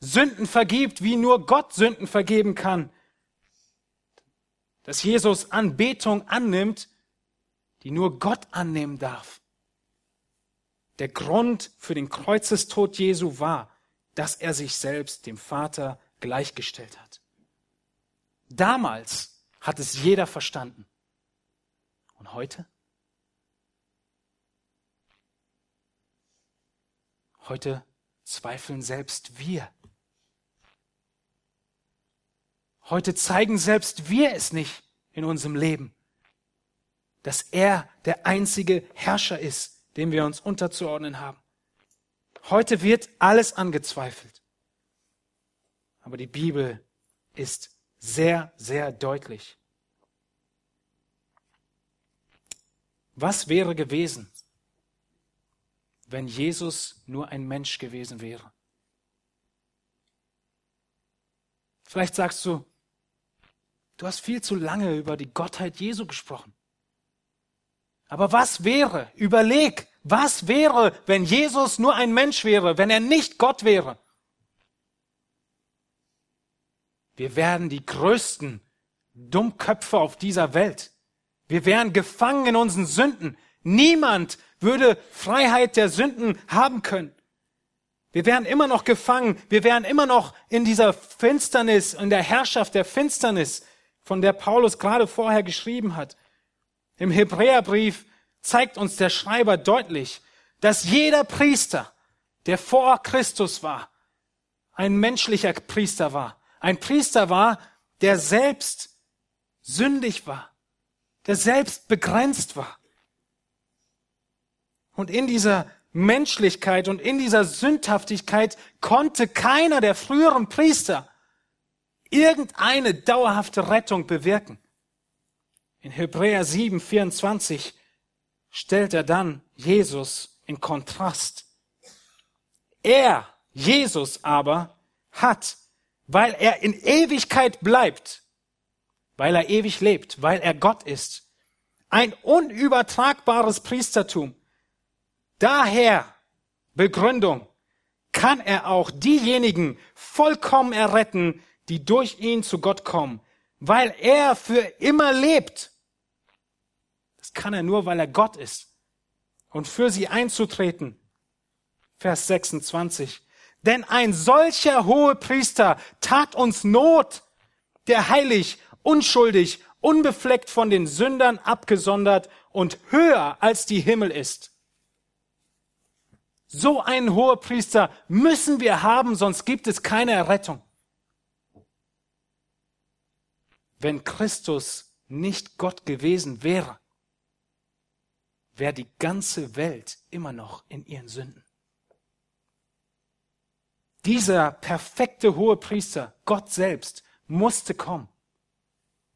Sünden vergibt, wie nur Gott Sünden vergeben kann. Dass Jesus Anbetung annimmt, die nur Gott annehmen darf. Der Grund für den Kreuzestod Jesu war, dass er sich selbst dem Vater gleichgestellt hat. Damals hat es jeder verstanden. Und heute? Heute zweifeln selbst wir. Heute zeigen selbst wir es nicht in unserem Leben, dass er der einzige Herrscher ist, dem wir uns unterzuordnen haben. Heute wird alles angezweifelt. Aber die Bibel ist sehr, sehr deutlich. Was wäre gewesen, wenn Jesus nur ein Mensch gewesen wäre. Vielleicht sagst du, du hast viel zu lange über die Gottheit Jesu gesprochen. Aber was wäre, überleg, was wäre, wenn Jesus nur ein Mensch wäre, wenn er nicht Gott wäre? Wir wären die größten Dummköpfe auf dieser Welt. Wir wären gefangen in unseren Sünden. Niemand würde Freiheit der Sünden haben können. Wir wären immer noch gefangen, wir wären immer noch in dieser Finsternis, in der Herrschaft der Finsternis, von der Paulus gerade vorher geschrieben hat. Im Hebräerbrief zeigt uns der Schreiber deutlich, dass jeder Priester, der vor Christus war, ein menschlicher Priester war. Ein Priester war, der selbst sündig war, der selbst begrenzt war. Und in dieser Menschlichkeit und in dieser Sündhaftigkeit konnte keiner der früheren Priester irgendeine dauerhafte Rettung bewirken. In Hebräer 7, 24 stellt er dann Jesus in Kontrast. Er, Jesus aber, hat, weil er in Ewigkeit bleibt, weil er ewig lebt, weil er Gott ist, ein unübertragbares Priestertum, Daher, Begründung, kann er auch diejenigen vollkommen erretten, die durch ihn zu Gott kommen, weil er für immer lebt. Das kann er nur, weil er Gott ist. Und für sie einzutreten. Vers 26. Denn ein solcher hohe Priester tat uns Not, der heilig, unschuldig, unbefleckt von den Sündern abgesondert und höher als die Himmel ist. So einen Hohepriester müssen wir haben, sonst gibt es keine Errettung. Wenn Christus nicht Gott gewesen wäre, wäre die ganze Welt immer noch in ihren Sünden. Dieser perfekte Hohepriester, Gott selbst, musste kommen.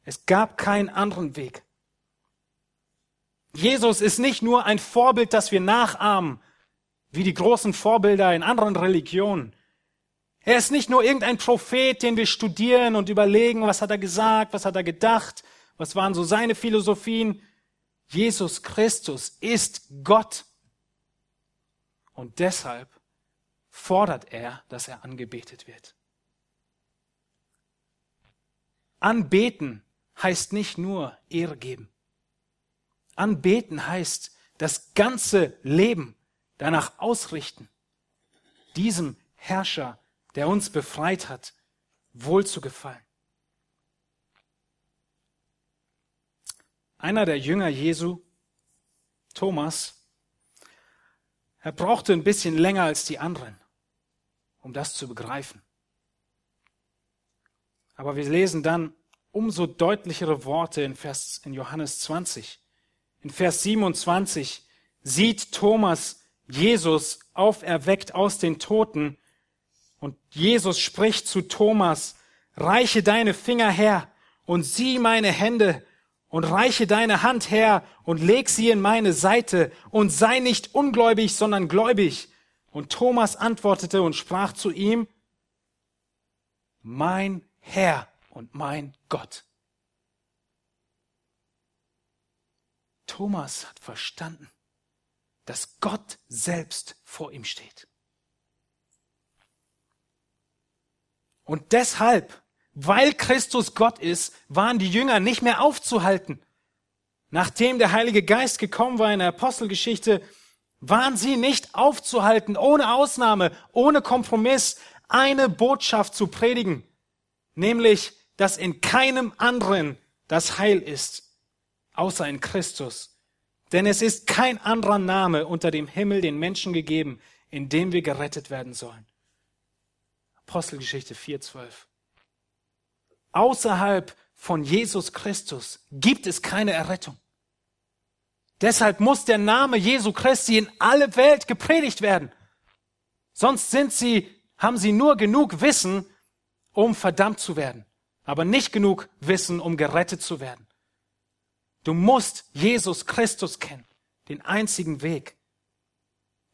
Es gab keinen anderen Weg. Jesus ist nicht nur ein Vorbild, das wir nachahmen, wie die großen Vorbilder in anderen Religionen. Er ist nicht nur irgendein Prophet, den wir studieren und überlegen, was hat er gesagt, was hat er gedacht, was waren so seine Philosophien. Jesus Christus ist Gott. Und deshalb fordert er, dass er angebetet wird. Anbeten heißt nicht nur Ehre geben. Anbeten heißt das ganze Leben danach ausrichten, diesem Herrscher, der uns befreit hat, wohl zu gefallen. Einer der Jünger Jesu, Thomas, er brauchte ein bisschen länger als die anderen, um das zu begreifen. Aber wir lesen dann umso deutlichere Worte in Vers, in Johannes 20. In Vers 27 sieht Thomas Jesus auferweckt aus den Toten. Und Jesus spricht zu Thomas, reiche deine Finger her und sieh meine Hände und reiche deine Hand her und leg sie in meine Seite und sei nicht ungläubig, sondern gläubig. Und Thomas antwortete und sprach zu ihm, mein Herr und mein Gott. Thomas hat verstanden, dass Gott selbst vor ihm steht. Und deshalb, weil Christus Gott ist, waren die Jünger nicht mehr aufzuhalten. Nachdem der Heilige Geist gekommen war in der Apostelgeschichte, waren sie nicht aufzuhalten, ohne Ausnahme, ohne Kompromiss, eine Botschaft zu predigen, nämlich, dass in keinem anderen das Heil ist, außer in Christus. Denn es ist kein anderer Name unter dem Himmel den Menschen gegeben, in dem wir gerettet werden sollen. Apostelgeschichte 4.12. Außerhalb von Jesus Christus gibt es keine Errettung. Deshalb muss der Name Jesu Christi in alle Welt gepredigt werden. Sonst sind sie, haben sie nur genug Wissen, um verdammt zu werden, aber nicht genug Wissen, um gerettet zu werden. Du musst Jesus Christus kennen, den einzigen Weg.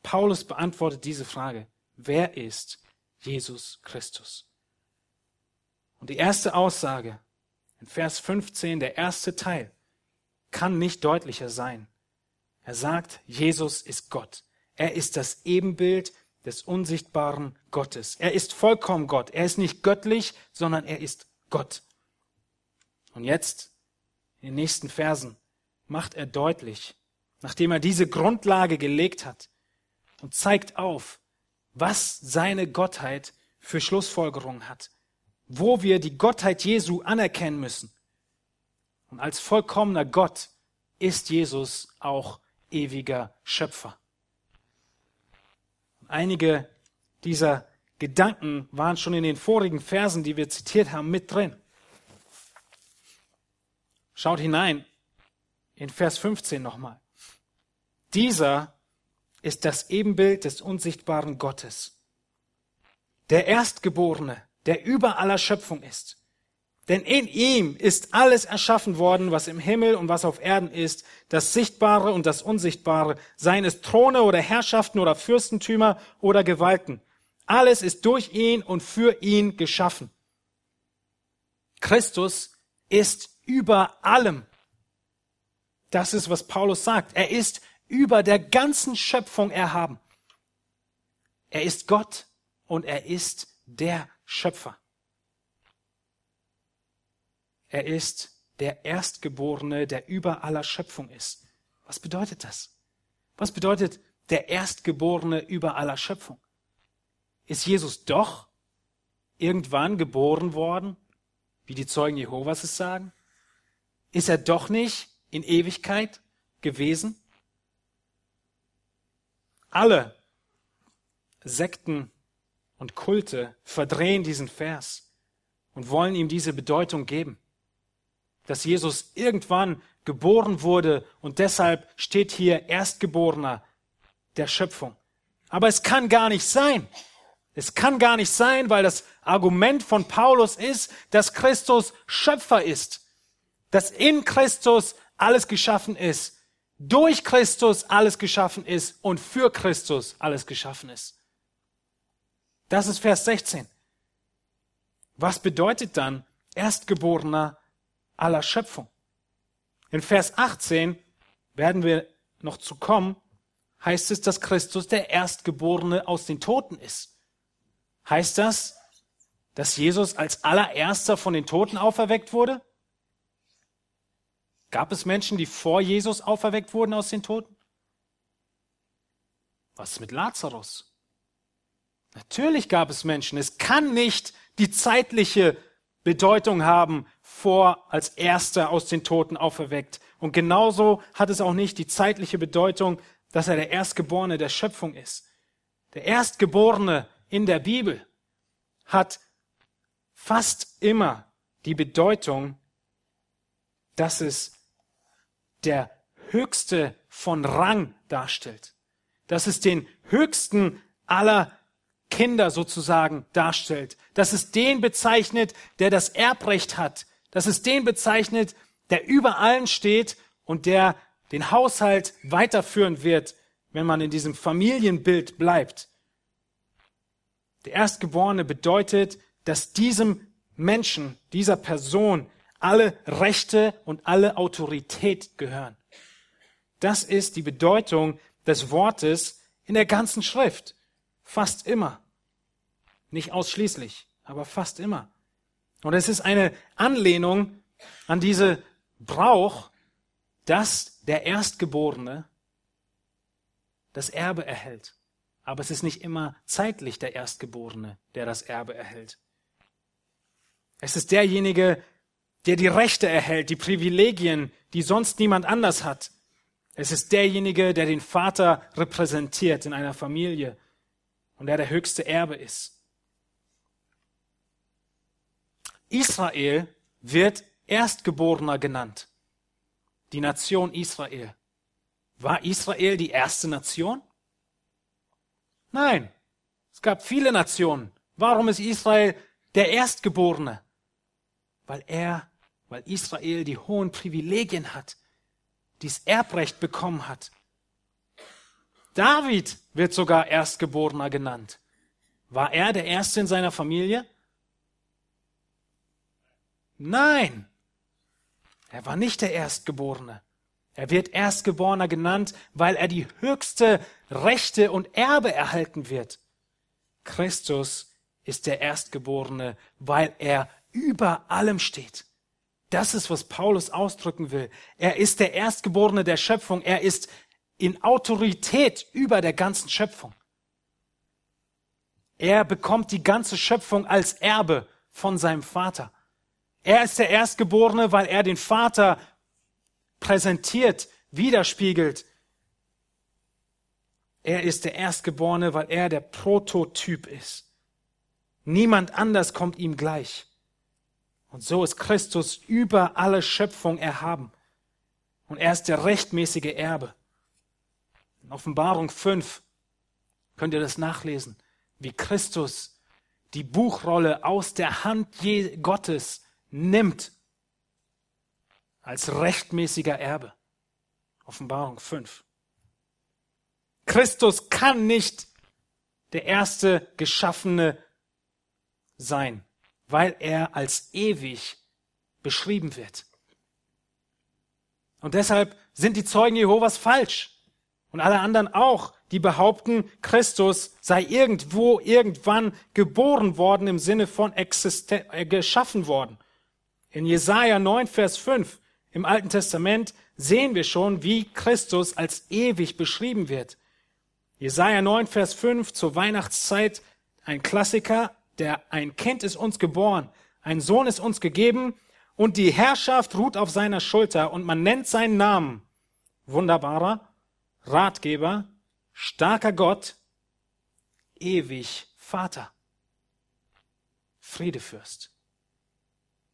Paulus beantwortet diese Frage. Wer ist Jesus Christus? Und die erste Aussage in Vers 15, der erste Teil, kann nicht deutlicher sein. Er sagt, Jesus ist Gott. Er ist das Ebenbild des unsichtbaren Gottes. Er ist vollkommen Gott. Er ist nicht göttlich, sondern er ist Gott. Und jetzt in den nächsten Versen macht er deutlich, nachdem er diese Grundlage gelegt hat und zeigt auf, was seine Gottheit für Schlussfolgerungen hat, wo wir die Gottheit Jesu anerkennen müssen. Und als vollkommener Gott ist Jesus auch ewiger Schöpfer. Einige dieser Gedanken waren schon in den vorigen Versen, die wir zitiert haben, mit drin. Schaut hinein in Vers 15 nochmal. Dieser ist das Ebenbild des unsichtbaren Gottes. Der Erstgeborene, der über aller Schöpfung ist. Denn in ihm ist alles erschaffen worden, was im Himmel und was auf Erden ist, das Sichtbare und das Unsichtbare, seien es Throne oder Herrschaften oder Fürstentümer oder Gewalten. Alles ist durch ihn und für ihn geschaffen. Christus ist über allem. Das ist, was Paulus sagt. Er ist über der ganzen Schöpfung erhaben. Er ist Gott und er ist der Schöpfer. er ist der Erstgeborene, der über aller Schöpfung ist. Was bedeutet das? Was bedeutet der Erstgeborene über aller Schöpfung? Ist Jesus doch irgendwann geboren worden, wie die Zeugen Jehovas es sagen? Ist er doch nicht in Ewigkeit gewesen? Alle Sekten und Kulte verdrehen diesen Vers und wollen ihm diese Bedeutung geben, dass Jesus irgendwann geboren wurde und deshalb steht hier Erstgeborener der Schöpfung. Aber es kann gar nicht sein. Es kann gar nicht sein, weil das Argument von Paulus ist, dass Christus Schöpfer ist, dass in Christus alles geschaffen ist, durch Christus alles geschaffen ist und für Christus alles geschaffen ist. Das ist Vers 16. Was bedeutet dann Erstgeborener aller Schöpfung? In Vers 18 werden wir noch zu kommen, heißt es, dass Christus der Erstgeborene aus den Toten ist. Heißt das, dass Jesus als allererster von den Toten auferweckt wurde? Gab es Menschen, die vor Jesus auferweckt wurden aus den Toten? Was ist mit Lazarus? Natürlich gab es Menschen. Es kann nicht die zeitliche Bedeutung haben, vor als erster aus den Toten auferweckt. Und genauso hat es auch nicht die zeitliche Bedeutung, dass er der Erstgeborene der Schöpfung ist. Der Erstgeborene in der Bibel hat fast immer die Bedeutung, dass es der höchste von Rang darstellt. Dass es den höchsten aller Kinder sozusagen darstellt. Dass es den bezeichnet, der das Erbrecht hat. Dass es den bezeichnet, der über allen steht und der den Haushalt weiterführen wird, wenn man in diesem Familienbild bleibt. Der Erstgeborene bedeutet, dass diesem Menschen, dieser Person alle Rechte und alle Autorität gehören. Das ist die Bedeutung des Wortes in der ganzen Schrift. Fast immer. Nicht ausschließlich, aber fast immer. Und es ist eine Anlehnung an diese Brauch, dass der Erstgeborene das Erbe erhält. Aber es ist nicht immer zeitlich der Erstgeborene, der das Erbe erhält. Es ist derjenige, der die Rechte erhält, die Privilegien, die sonst niemand anders hat. Es ist derjenige, der den Vater repräsentiert in einer Familie und der der höchste Erbe ist. Israel wird Erstgeborener genannt. Die Nation Israel. War Israel die erste Nation? Nein, es gab viele Nationen. Warum ist Israel der Erstgeborene? Weil er, weil Israel die hohen Privilegien hat, dies Erbrecht bekommen hat. David wird sogar Erstgeborener genannt. War er der Erste in seiner Familie? Nein, er war nicht der Erstgeborene. Er wird Erstgeborener genannt, weil er die höchste Rechte und Erbe erhalten wird. Christus ist der Erstgeborene, weil er über allem steht. Das ist, was Paulus ausdrücken will. Er ist der Erstgeborene der Schöpfung. Er ist in Autorität über der ganzen Schöpfung. Er bekommt die ganze Schöpfung als Erbe von seinem Vater. Er ist der Erstgeborene, weil er den Vater präsentiert, widerspiegelt. Er ist der Erstgeborene, weil er der Prototyp ist. Niemand anders kommt ihm gleich. Und so ist Christus über alle Schöpfung erhaben. Und er ist der rechtmäßige Erbe. In Offenbarung 5 könnt ihr das nachlesen, wie Christus die Buchrolle aus der Hand Gottes nimmt als rechtmäßiger Erbe. Offenbarung 5. Christus kann nicht der erste Geschaffene sein, weil er als ewig beschrieben wird. Und deshalb sind die Zeugen Jehovas falsch und alle anderen auch, die behaupten, Christus sei irgendwo, irgendwann geboren worden im Sinne von existen äh, geschaffen worden. In Jesaja 9, Vers 5 im Alten Testament sehen wir schon, wie Christus als ewig beschrieben wird. Jesaja 9, Vers 5 zur Weihnachtszeit, ein Klassiker, der ein Kind ist uns geboren, ein Sohn ist uns gegeben und die Herrschaft ruht auf seiner Schulter und man nennt seinen Namen wunderbarer, Ratgeber, starker Gott, ewig Vater, Friedefürst.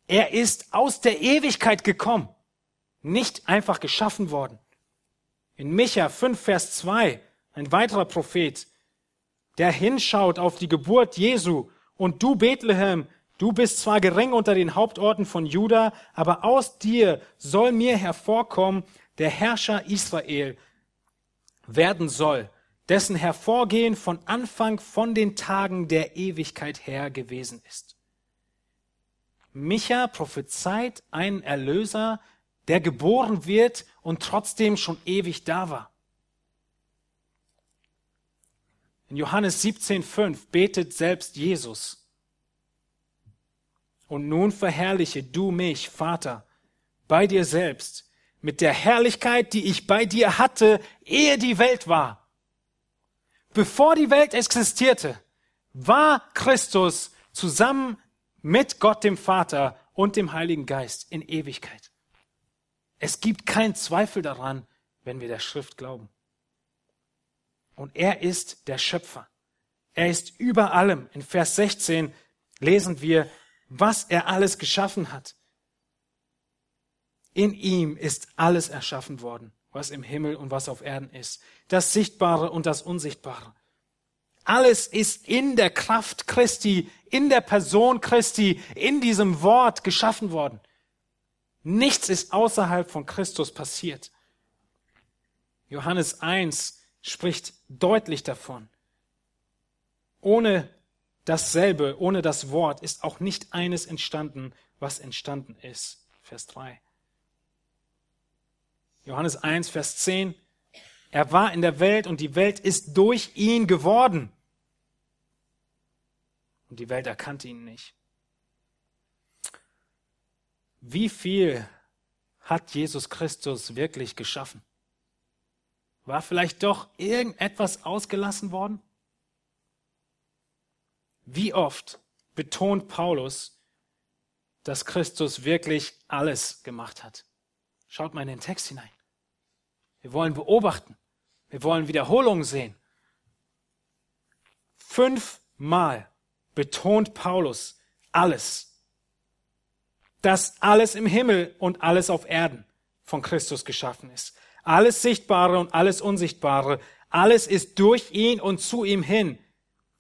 Er ist aus der Ewigkeit gekommen, nicht einfach geschaffen worden. In Micha 5, Vers 2, ein weiterer Prophet, der hinschaut auf die Geburt Jesu und du Bethlehem, du bist zwar gering unter den Hauptorten von Juda, aber aus dir soll mir hervorkommen der Herrscher Israel werden soll, dessen Hervorgehen von Anfang von den Tagen der Ewigkeit her gewesen ist. Micha prophezeit einen Erlöser, der geboren wird und trotzdem schon ewig da war. In Johannes 17,5 betet selbst Jesus. Und nun verherrliche du mich, Vater, bei dir selbst, mit der Herrlichkeit, die ich bei dir hatte, ehe die Welt war. Bevor die Welt existierte, war Christus zusammen mit Gott dem Vater und dem Heiligen Geist in Ewigkeit. Es gibt keinen Zweifel daran, wenn wir der Schrift glauben. Und er ist der Schöpfer. Er ist über allem. In Vers 16 lesen wir, was er alles geschaffen hat. In ihm ist alles erschaffen worden, was im Himmel und was auf Erden ist. Das Sichtbare und das Unsichtbare. Alles ist in der Kraft Christi, in der Person Christi, in diesem Wort geschaffen worden. Nichts ist außerhalb von Christus passiert. Johannes 1 spricht deutlich davon. Ohne dasselbe, ohne das Wort ist auch nicht eines entstanden, was entstanden ist. Vers 3. Johannes 1, Vers 10. Er war in der Welt und die Welt ist durch ihn geworden. Und die Welt erkannte ihn nicht. Wie viel hat Jesus Christus wirklich geschaffen? War vielleicht doch irgendetwas ausgelassen worden? Wie oft betont Paulus, dass Christus wirklich alles gemacht hat? Schaut mal in den Text hinein. Wir wollen beobachten. Wir wollen Wiederholungen sehen. Fünfmal betont Paulus alles. Dass alles im Himmel und alles auf Erden von Christus geschaffen ist. Alles Sichtbare und alles Unsichtbare. Alles ist durch ihn und zu ihm hin.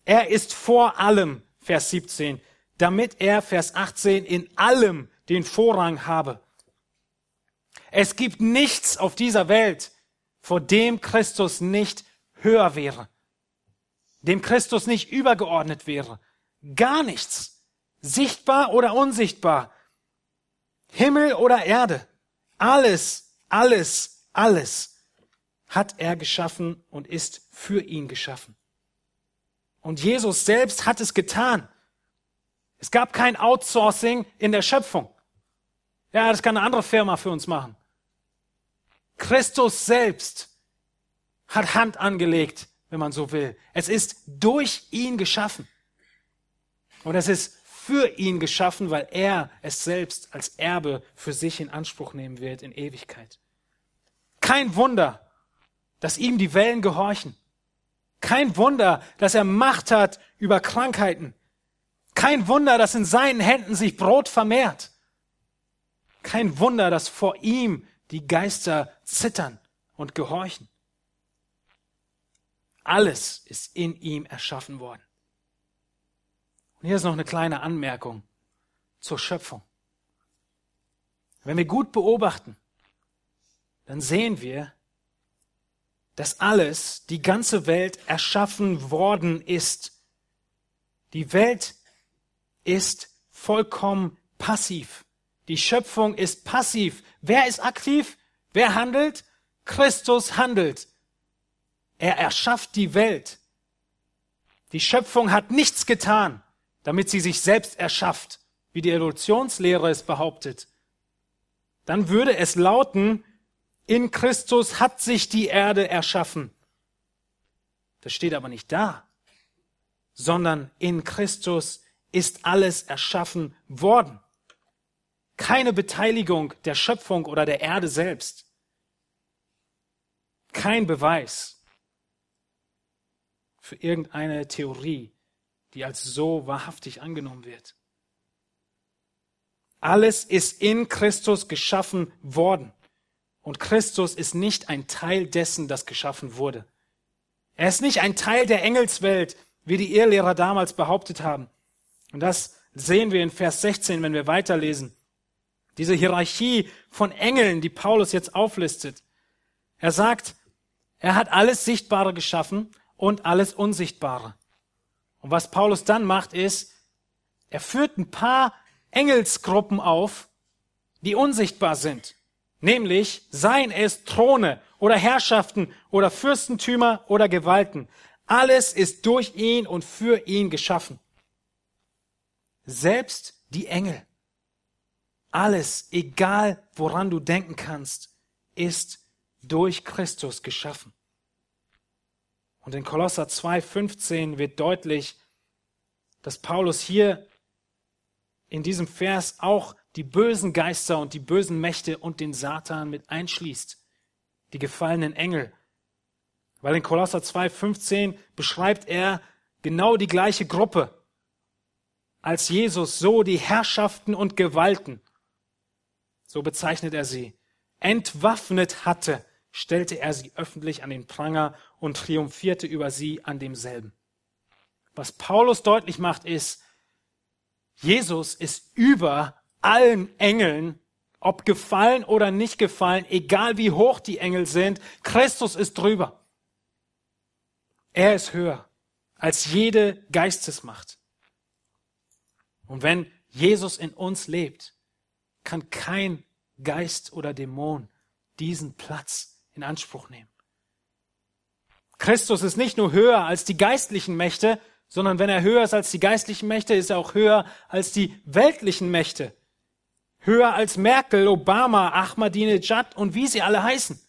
Er ist vor allem, Vers 17, damit er, Vers 18, in allem den Vorrang habe. Es gibt nichts auf dieser Welt, vor dem Christus nicht höher wäre, dem Christus nicht übergeordnet wäre. Gar nichts. Sichtbar oder unsichtbar. Himmel oder Erde. Alles, alles, alles hat er geschaffen und ist für ihn geschaffen. Und Jesus selbst hat es getan. Es gab kein Outsourcing in der Schöpfung. Ja, das kann eine andere Firma für uns machen. Christus selbst hat Hand angelegt, wenn man so will. Es ist durch ihn geschaffen. Und es ist für ihn geschaffen, weil er es selbst als Erbe für sich in Anspruch nehmen wird in Ewigkeit. Kein Wunder, dass ihm die Wellen gehorchen. Kein Wunder, dass er Macht hat über Krankheiten. Kein Wunder, dass in seinen Händen sich Brot vermehrt. Kein Wunder, dass vor ihm die Geister zittern und gehorchen. Alles ist in ihm erschaffen worden. Und hier ist noch eine kleine Anmerkung zur Schöpfung. Wenn wir gut beobachten, dann sehen wir, dass alles, die ganze Welt erschaffen worden ist. Die Welt ist vollkommen passiv. Die Schöpfung ist passiv. Wer ist aktiv? Wer handelt? Christus handelt. Er erschafft die Welt. Die Schöpfung hat nichts getan, damit sie sich selbst erschafft. wie die Evolutionslehre es behauptet, dann würde es lauten, in Christus hat sich die Erde erschaffen. Das steht aber nicht da, sondern in Christus ist alles erschaffen worden. Keine Beteiligung der Schöpfung oder der Erde selbst. Kein Beweis für irgendeine Theorie, die als so wahrhaftig angenommen wird. Alles ist in Christus geschaffen worden. Und Christus ist nicht ein Teil dessen, das geschaffen wurde. Er ist nicht ein Teil der Engelswelt, wie die Irrlehrer damals behauptet haben. Und das sehen wir in Vers 16, wenn wir weiterlesen. Diese Hierarchie von Engeln, die Paulus jetzt auflistet. Er sagt, er hat alles Sichtbare geschaffen und alles Unsichtbare. Und was Paulus dann macht, ist, er führt ein paar Engelsgruppen auf, die unsichtbar sind. Nämlich seien es Throne oder Herrschaften oder Fürstentümer oder Gewalten. Alles ist durch ihn und für ihn geschaffen. Selbst die Engel. Alles, egal woran du denken kannst, ist durch Christus geschaffen. Und in Kolosser 2,15 wird deutlich, dass Paulus hier in diesem Vers auch die bösen Geister und die bösen Mächte und den Satan mit einschließt, die gefallenen Engel. Weil in Kolosser 2,15 beschreibt er genau die gleiche Gruppe, als Jesus so die Herrschaften und Gewalten, so bezeichnet er sie, entwaffnet hatte, stellte er sie öffentlich an den Pranger und triumphierte über sie an demselben. Was Paulus deutlich macht, ist, Jesus ist über allen Engeln, ob gefallen oder nicht gefallen, egal wie hoch die Engel sind, Christus ist drüber. Er ist höher als jede Geistesmacht. Und wenn Jesus in uns lebt, kann kein Geist oder Dämon diesen Platz in Anspruch nehmen. Christus ist nicht nur höher als die geistlichen Mächte, sondern wenn er höher ist als die geistlichen Mächte, ist er auch höher als die weltlichen Mächte. Höher als Merkel, Obama, Ahmadinejad und wie sie alle heißen.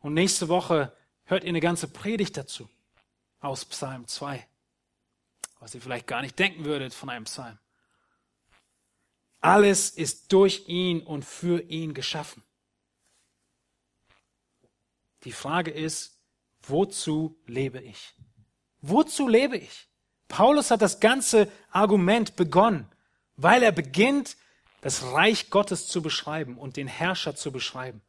Und nächste Woche hört ihr eine ganze Predigt dazu aus Psalm 2, was ihr vielleicht gar nicht denken würdet von einem Psalm. Alles ist durch ihn und für ihn geschaffen. Die Frage ist, wozu lebe ich? Wozu lebe ich? Paulus hat das ganze Argument begonnen, weil er beginnt, das Reich Gottes zu beschreiben und den Herrscher zu beschreiben.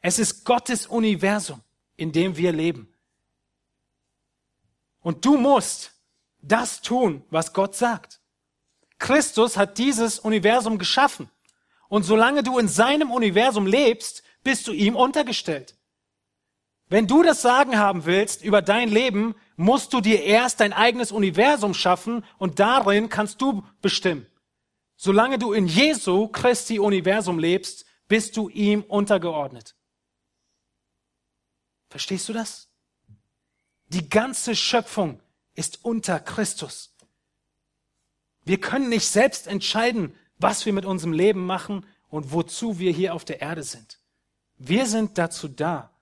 Es ist Gottes Universum, in dem wir leben. Und du musst das tun, was Gott sagt. Christus hat dieses Universum geschaffen. Und solange du in seinem Universum lebst, bist du ihm untergestellt. Wenn du das Sagen haben willst über dein Leben, musst du dir erst dein eigenes Universum schaffen und darin kannst du bestimmen. Solange du in Jesu Christi Universum lebst, bist du ihm untergeordnet. Verstehst du das? Die ganze Schöpfung ist unter Christus. Wir können nicht selbst entscheiden, was wir mit unserem Leben machen und wozu wir hier auf der Erde sind. Wir sind dazu da,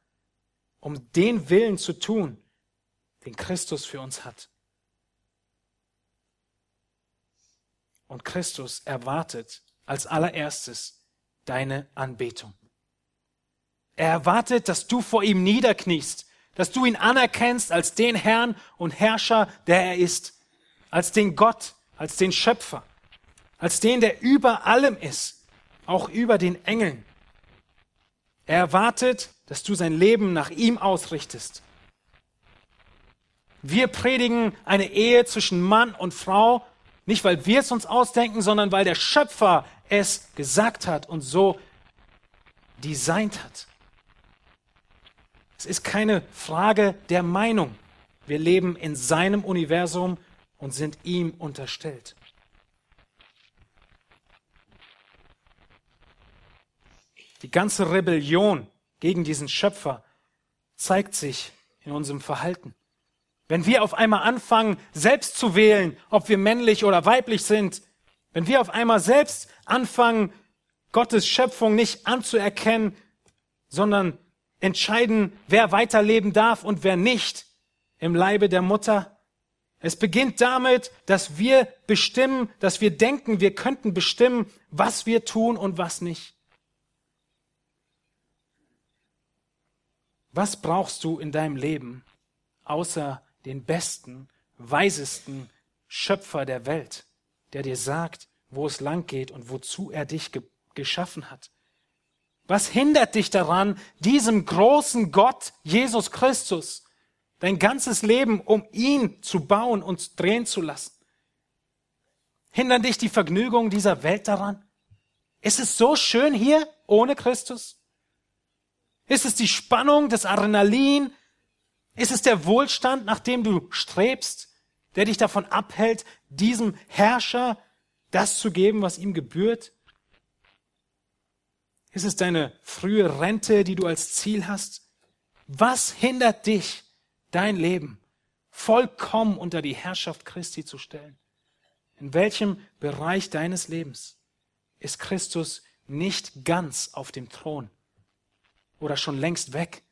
um den Willen zu tun, den Christus für uns hat. Und Christus erwartet als allererstes deine Anbetung. Er erwartet, dass du vor ihm niederkniest, dass du ihn anerkennst als den Herrn und Herrscher, der er ist, als den Gott, als den Schöpfer, als den, der über allem ist, auch über den Engeln. Er erwartet, dass du sein Leben nach ihm ausrichtest wir predigen eine Ehe zwischen Mann und Frau, nicht weil wir es uns ausdenken, sondern weil der Schöpfer es gesagt hat und so designt hat. Es ist keine Frage der Meinung. Wir leben in seinem Universum und sind ihm unterstellt. Die ganze Rebellion gegen diesen Schöpfer zeigt sich in unserem Verhalten. Wenn wir auf einmal anfangen, selbst zu wählen, ob wir männlich oder weiblich sind, Wenn wir auf einmal selbst anfangen, Gottes Schöpfung nicht anzuerkennen, sondern entscheiden, wer weiterleben darf und wer nicht im Leibe der Mutter. Es beginnt damit, dass wir bestimmen, dass wir denken, wir könnten bestimmen, was wir tun und was nicht. Was brauchst du in deinem Leben außer den besten, weisesten Schöpfer der Welt, der dir sagt, wo es lang geht und wozu er dich ge geschaffen hat? Was hindert dich daran, diesem großen Gott, Jesus Christus, dein ganzes Leben um ihn zu bauen und drehen zu lassen? Hindern dich die Vergnügungen dieser Welt daran? Ist es so schön hier ohne Christus? Ist es die Spannung, das Adrenalin? Ist es der Wohlstand, nach dem du strebst, der dich davon abhält, diesem Herrscher das zu geben, was ihm gebührt? Ist es deine frühe Rente, die du als Ziel hast? Was hindert dich, dein Leben vollkommen unter die Herrschaft Christi zu stellen? In welchem Bereich deines Lebens ist Christus nicht ganz auf dem Thron oder schon längst weg?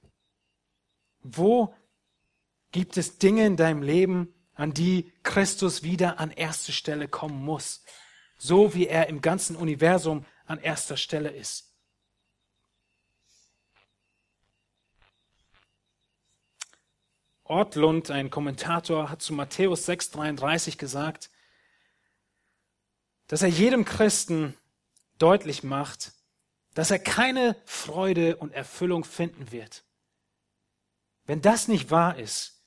Wo gibt es Dinge in deinem Leben, an die Christus wieder an erste Stelle kommen muss, so wie er im ganzen Universum an erster Stelle ist? Ortlund, ein Kommentator, hat zu Matthäus 6,33 gesagt, dass er jedem Christen deutlich macht, dass er keine Freude und Erfüllung finden wird. Wenn das nicht wahr ist,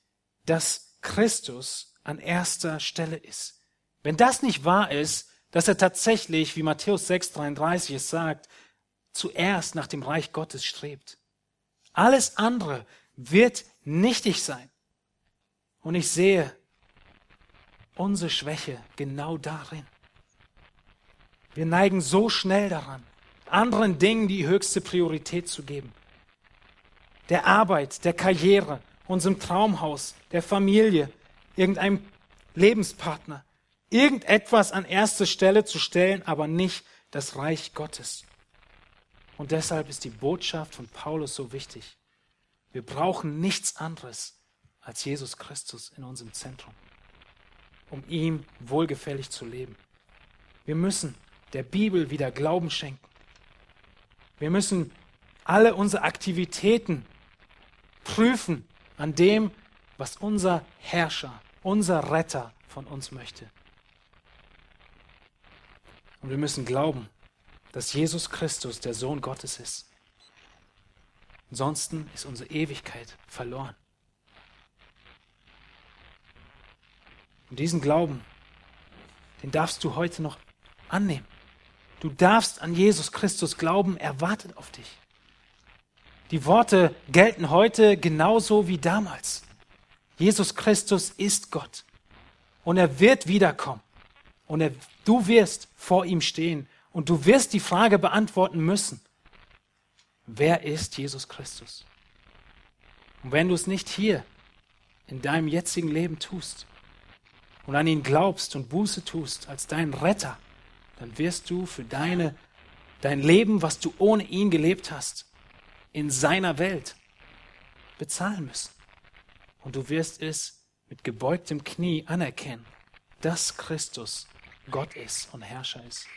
dass Christus an erster Stelle ist. Wenn das nicht wahr ist, dass er tatsächlich, wie Matthäus 6,33 es sagt, zuerst nach dem Reich Gottes strebt. Alles andere wird nichtig sein. Und ich sehe unsere Schwäche genau darin. Wir neigen so schnell daran, anderen Dingen die höchste Priorität zu geben. Der Arbeit, der Karriere, unserem Traumhaus, der Familie, irgendeinem Lebenspartner, irgendetwas an erste Stelle zu stellen, aber nicht das Reich Gottes. Und deshalb ist die Botschaft von Paulus so wichtig. Wir brauchen nichts anderes als Jesus Christus in unserem Zentrum, um ihm wohlgefällig zu leben. Wir müssen der Bibel wieder Glauben schenken. Wir müssen alle unsere Aktivitäten prüfen an dem, was unser Herrscher, unser Retter von uns möchte. Und wir müssen glauben, dass Jesus Christus der Sohn Gottes ist. Ansonsten ist unsere Ewigkeit verloren. Und diesen Glauben, den darfst du heute noch annehmen. Du darfst an Jesus Christus glauben, er wartet auf dich. Die Worte gelten heute genauso wie damals. Jesus Christus ist Gott und er wird wiederkommen und er, du wirst vor ihm stehen und du wirst die Frage beantworten müssen, wer ist Jesus Christus? Und wenn du es nicht hier in deinem jetzigen Leben tust, und an ihn glaubst und Buße tust als dein Retter, dann wirst du für deine, dein Leben, was du ohne ihn gelebt hast, in seiner Welt bezahlen müssen. Und du wirst es mit gebeugtem Knie anerkennen, dass Christus Gott ist und Herrscher ist.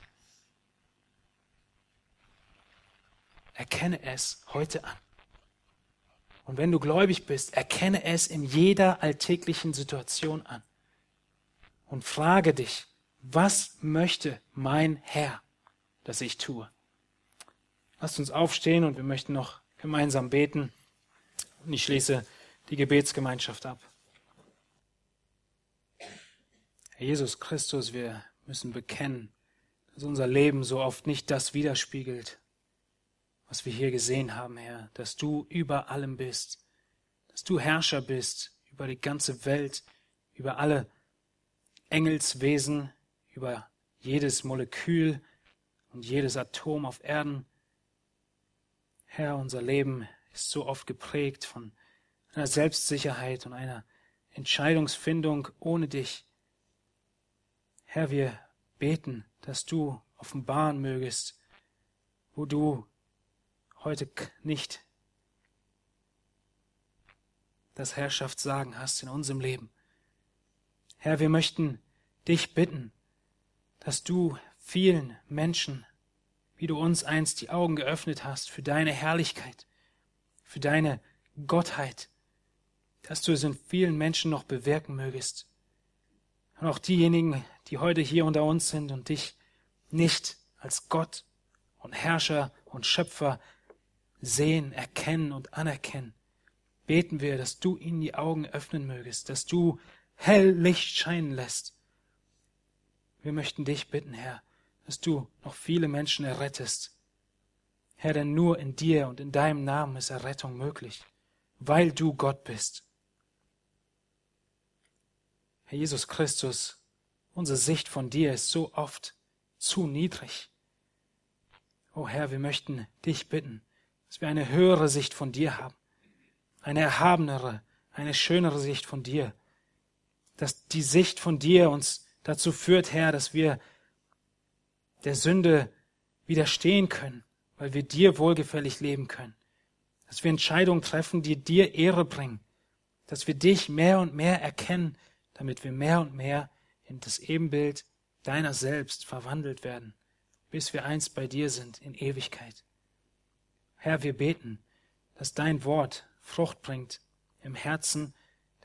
Erkenne es heute an. Und wenn du gläubig bist, erkenne es in jeder alltäglichen Situation an und frage dich, was möchte mein Herr, dass ich tue? Lasst uns aufstehen und wir möchten noch gemeinsam beten. Und ich schließe die Gebetsgemeinschaft ab. Herr Jesus Christus, wir müssen bekennen, dass unser Leben so oft nicht das widerspiegelt, was wir hier gesehen haben, Herr, dass du über allem bist, dass du Herrscher bist über die ganze Welt, über alle Engelswesen, über jedes Molekül und jedes Atom auf Erden. Herr, unser Leben ist so oft geprägt von einer Selbstsicherheit und einer Entscheidungsfindung ohne dich. Herr, wir beten, dass du offenbaren mögest, wo du heute nicht das Herrschaftssagen hast in unserem Leben. Herr, wir möchten dich bitten, dass du vielen Menschen, wie du uns einst die Augen geöffnet hast für deine Herrlichkeit, für deine Gottheit, dass du es in vielen Menschen noch bewirken mögest. Und auch diejenigen, die heute hier unter uns sind und dich nicht als Gott und Herrscher und Schöpfer sehen, erkennen und anerkennen, beten wir, dass du ihnen die Augen öffnen mögest, dass du hell Licht scheinen lässt. Wir möchten dich bitten, Herr, dass du noch viele Menschen errettest. Herr, denn nur in dir und in deinem Namen ist Errettung möglich, weil du Gott bist. Herr Jesus Christus, unsere Sicht von dir ist so oft zu niedrig. O Herr, wir möchten dich bitten, dass wir eine höhere Sicht von dir haben, eine erhabenere, eine schönere Sicht von dir, dass die Sicht von dir uns dazu führt, Herr, dass wir der Sünde widerstehen können, weil wir dir wohlgefällig leben können, dass wir Entscheidungen treffen, die dir Ehre bringen, dass wir dich mehr und mehr erkennen, damit wir mehr und mehr in das Ebenbild deiner selbst verwandelt werden, bis wir einst bei dir sind in Ewigkeit. Herr, wir beten, dass dein Wort Frucht bringt im Herzen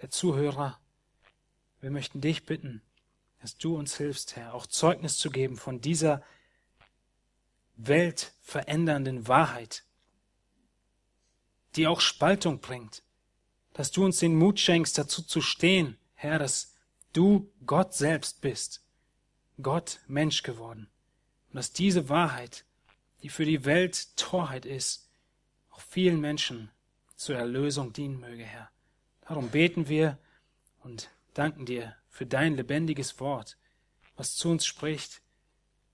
der Zuhörer. Wir möchten dich bitten, dass du uns hilfst, Herr, auch Zeugnis zu geben von dieser weltverändernden Wahrheit, die auch Spaltung bringt, dass du uns den Mut schenkst, dazu zu stehen, Herr, dass du Gott selbst bist, Gott Mensch geworden, und dass diese Wahrheit, die für die Welt Torheit ist, auch vielen Menschen zur Erlösung dienen möge, Herr. Darum beten wir und danken dir für dein lebendiges Wort, was zu uns spricht,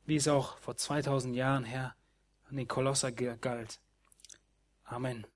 wie es auch vor 2000 Jahren, Herr, an den Kolosser galt. Amen.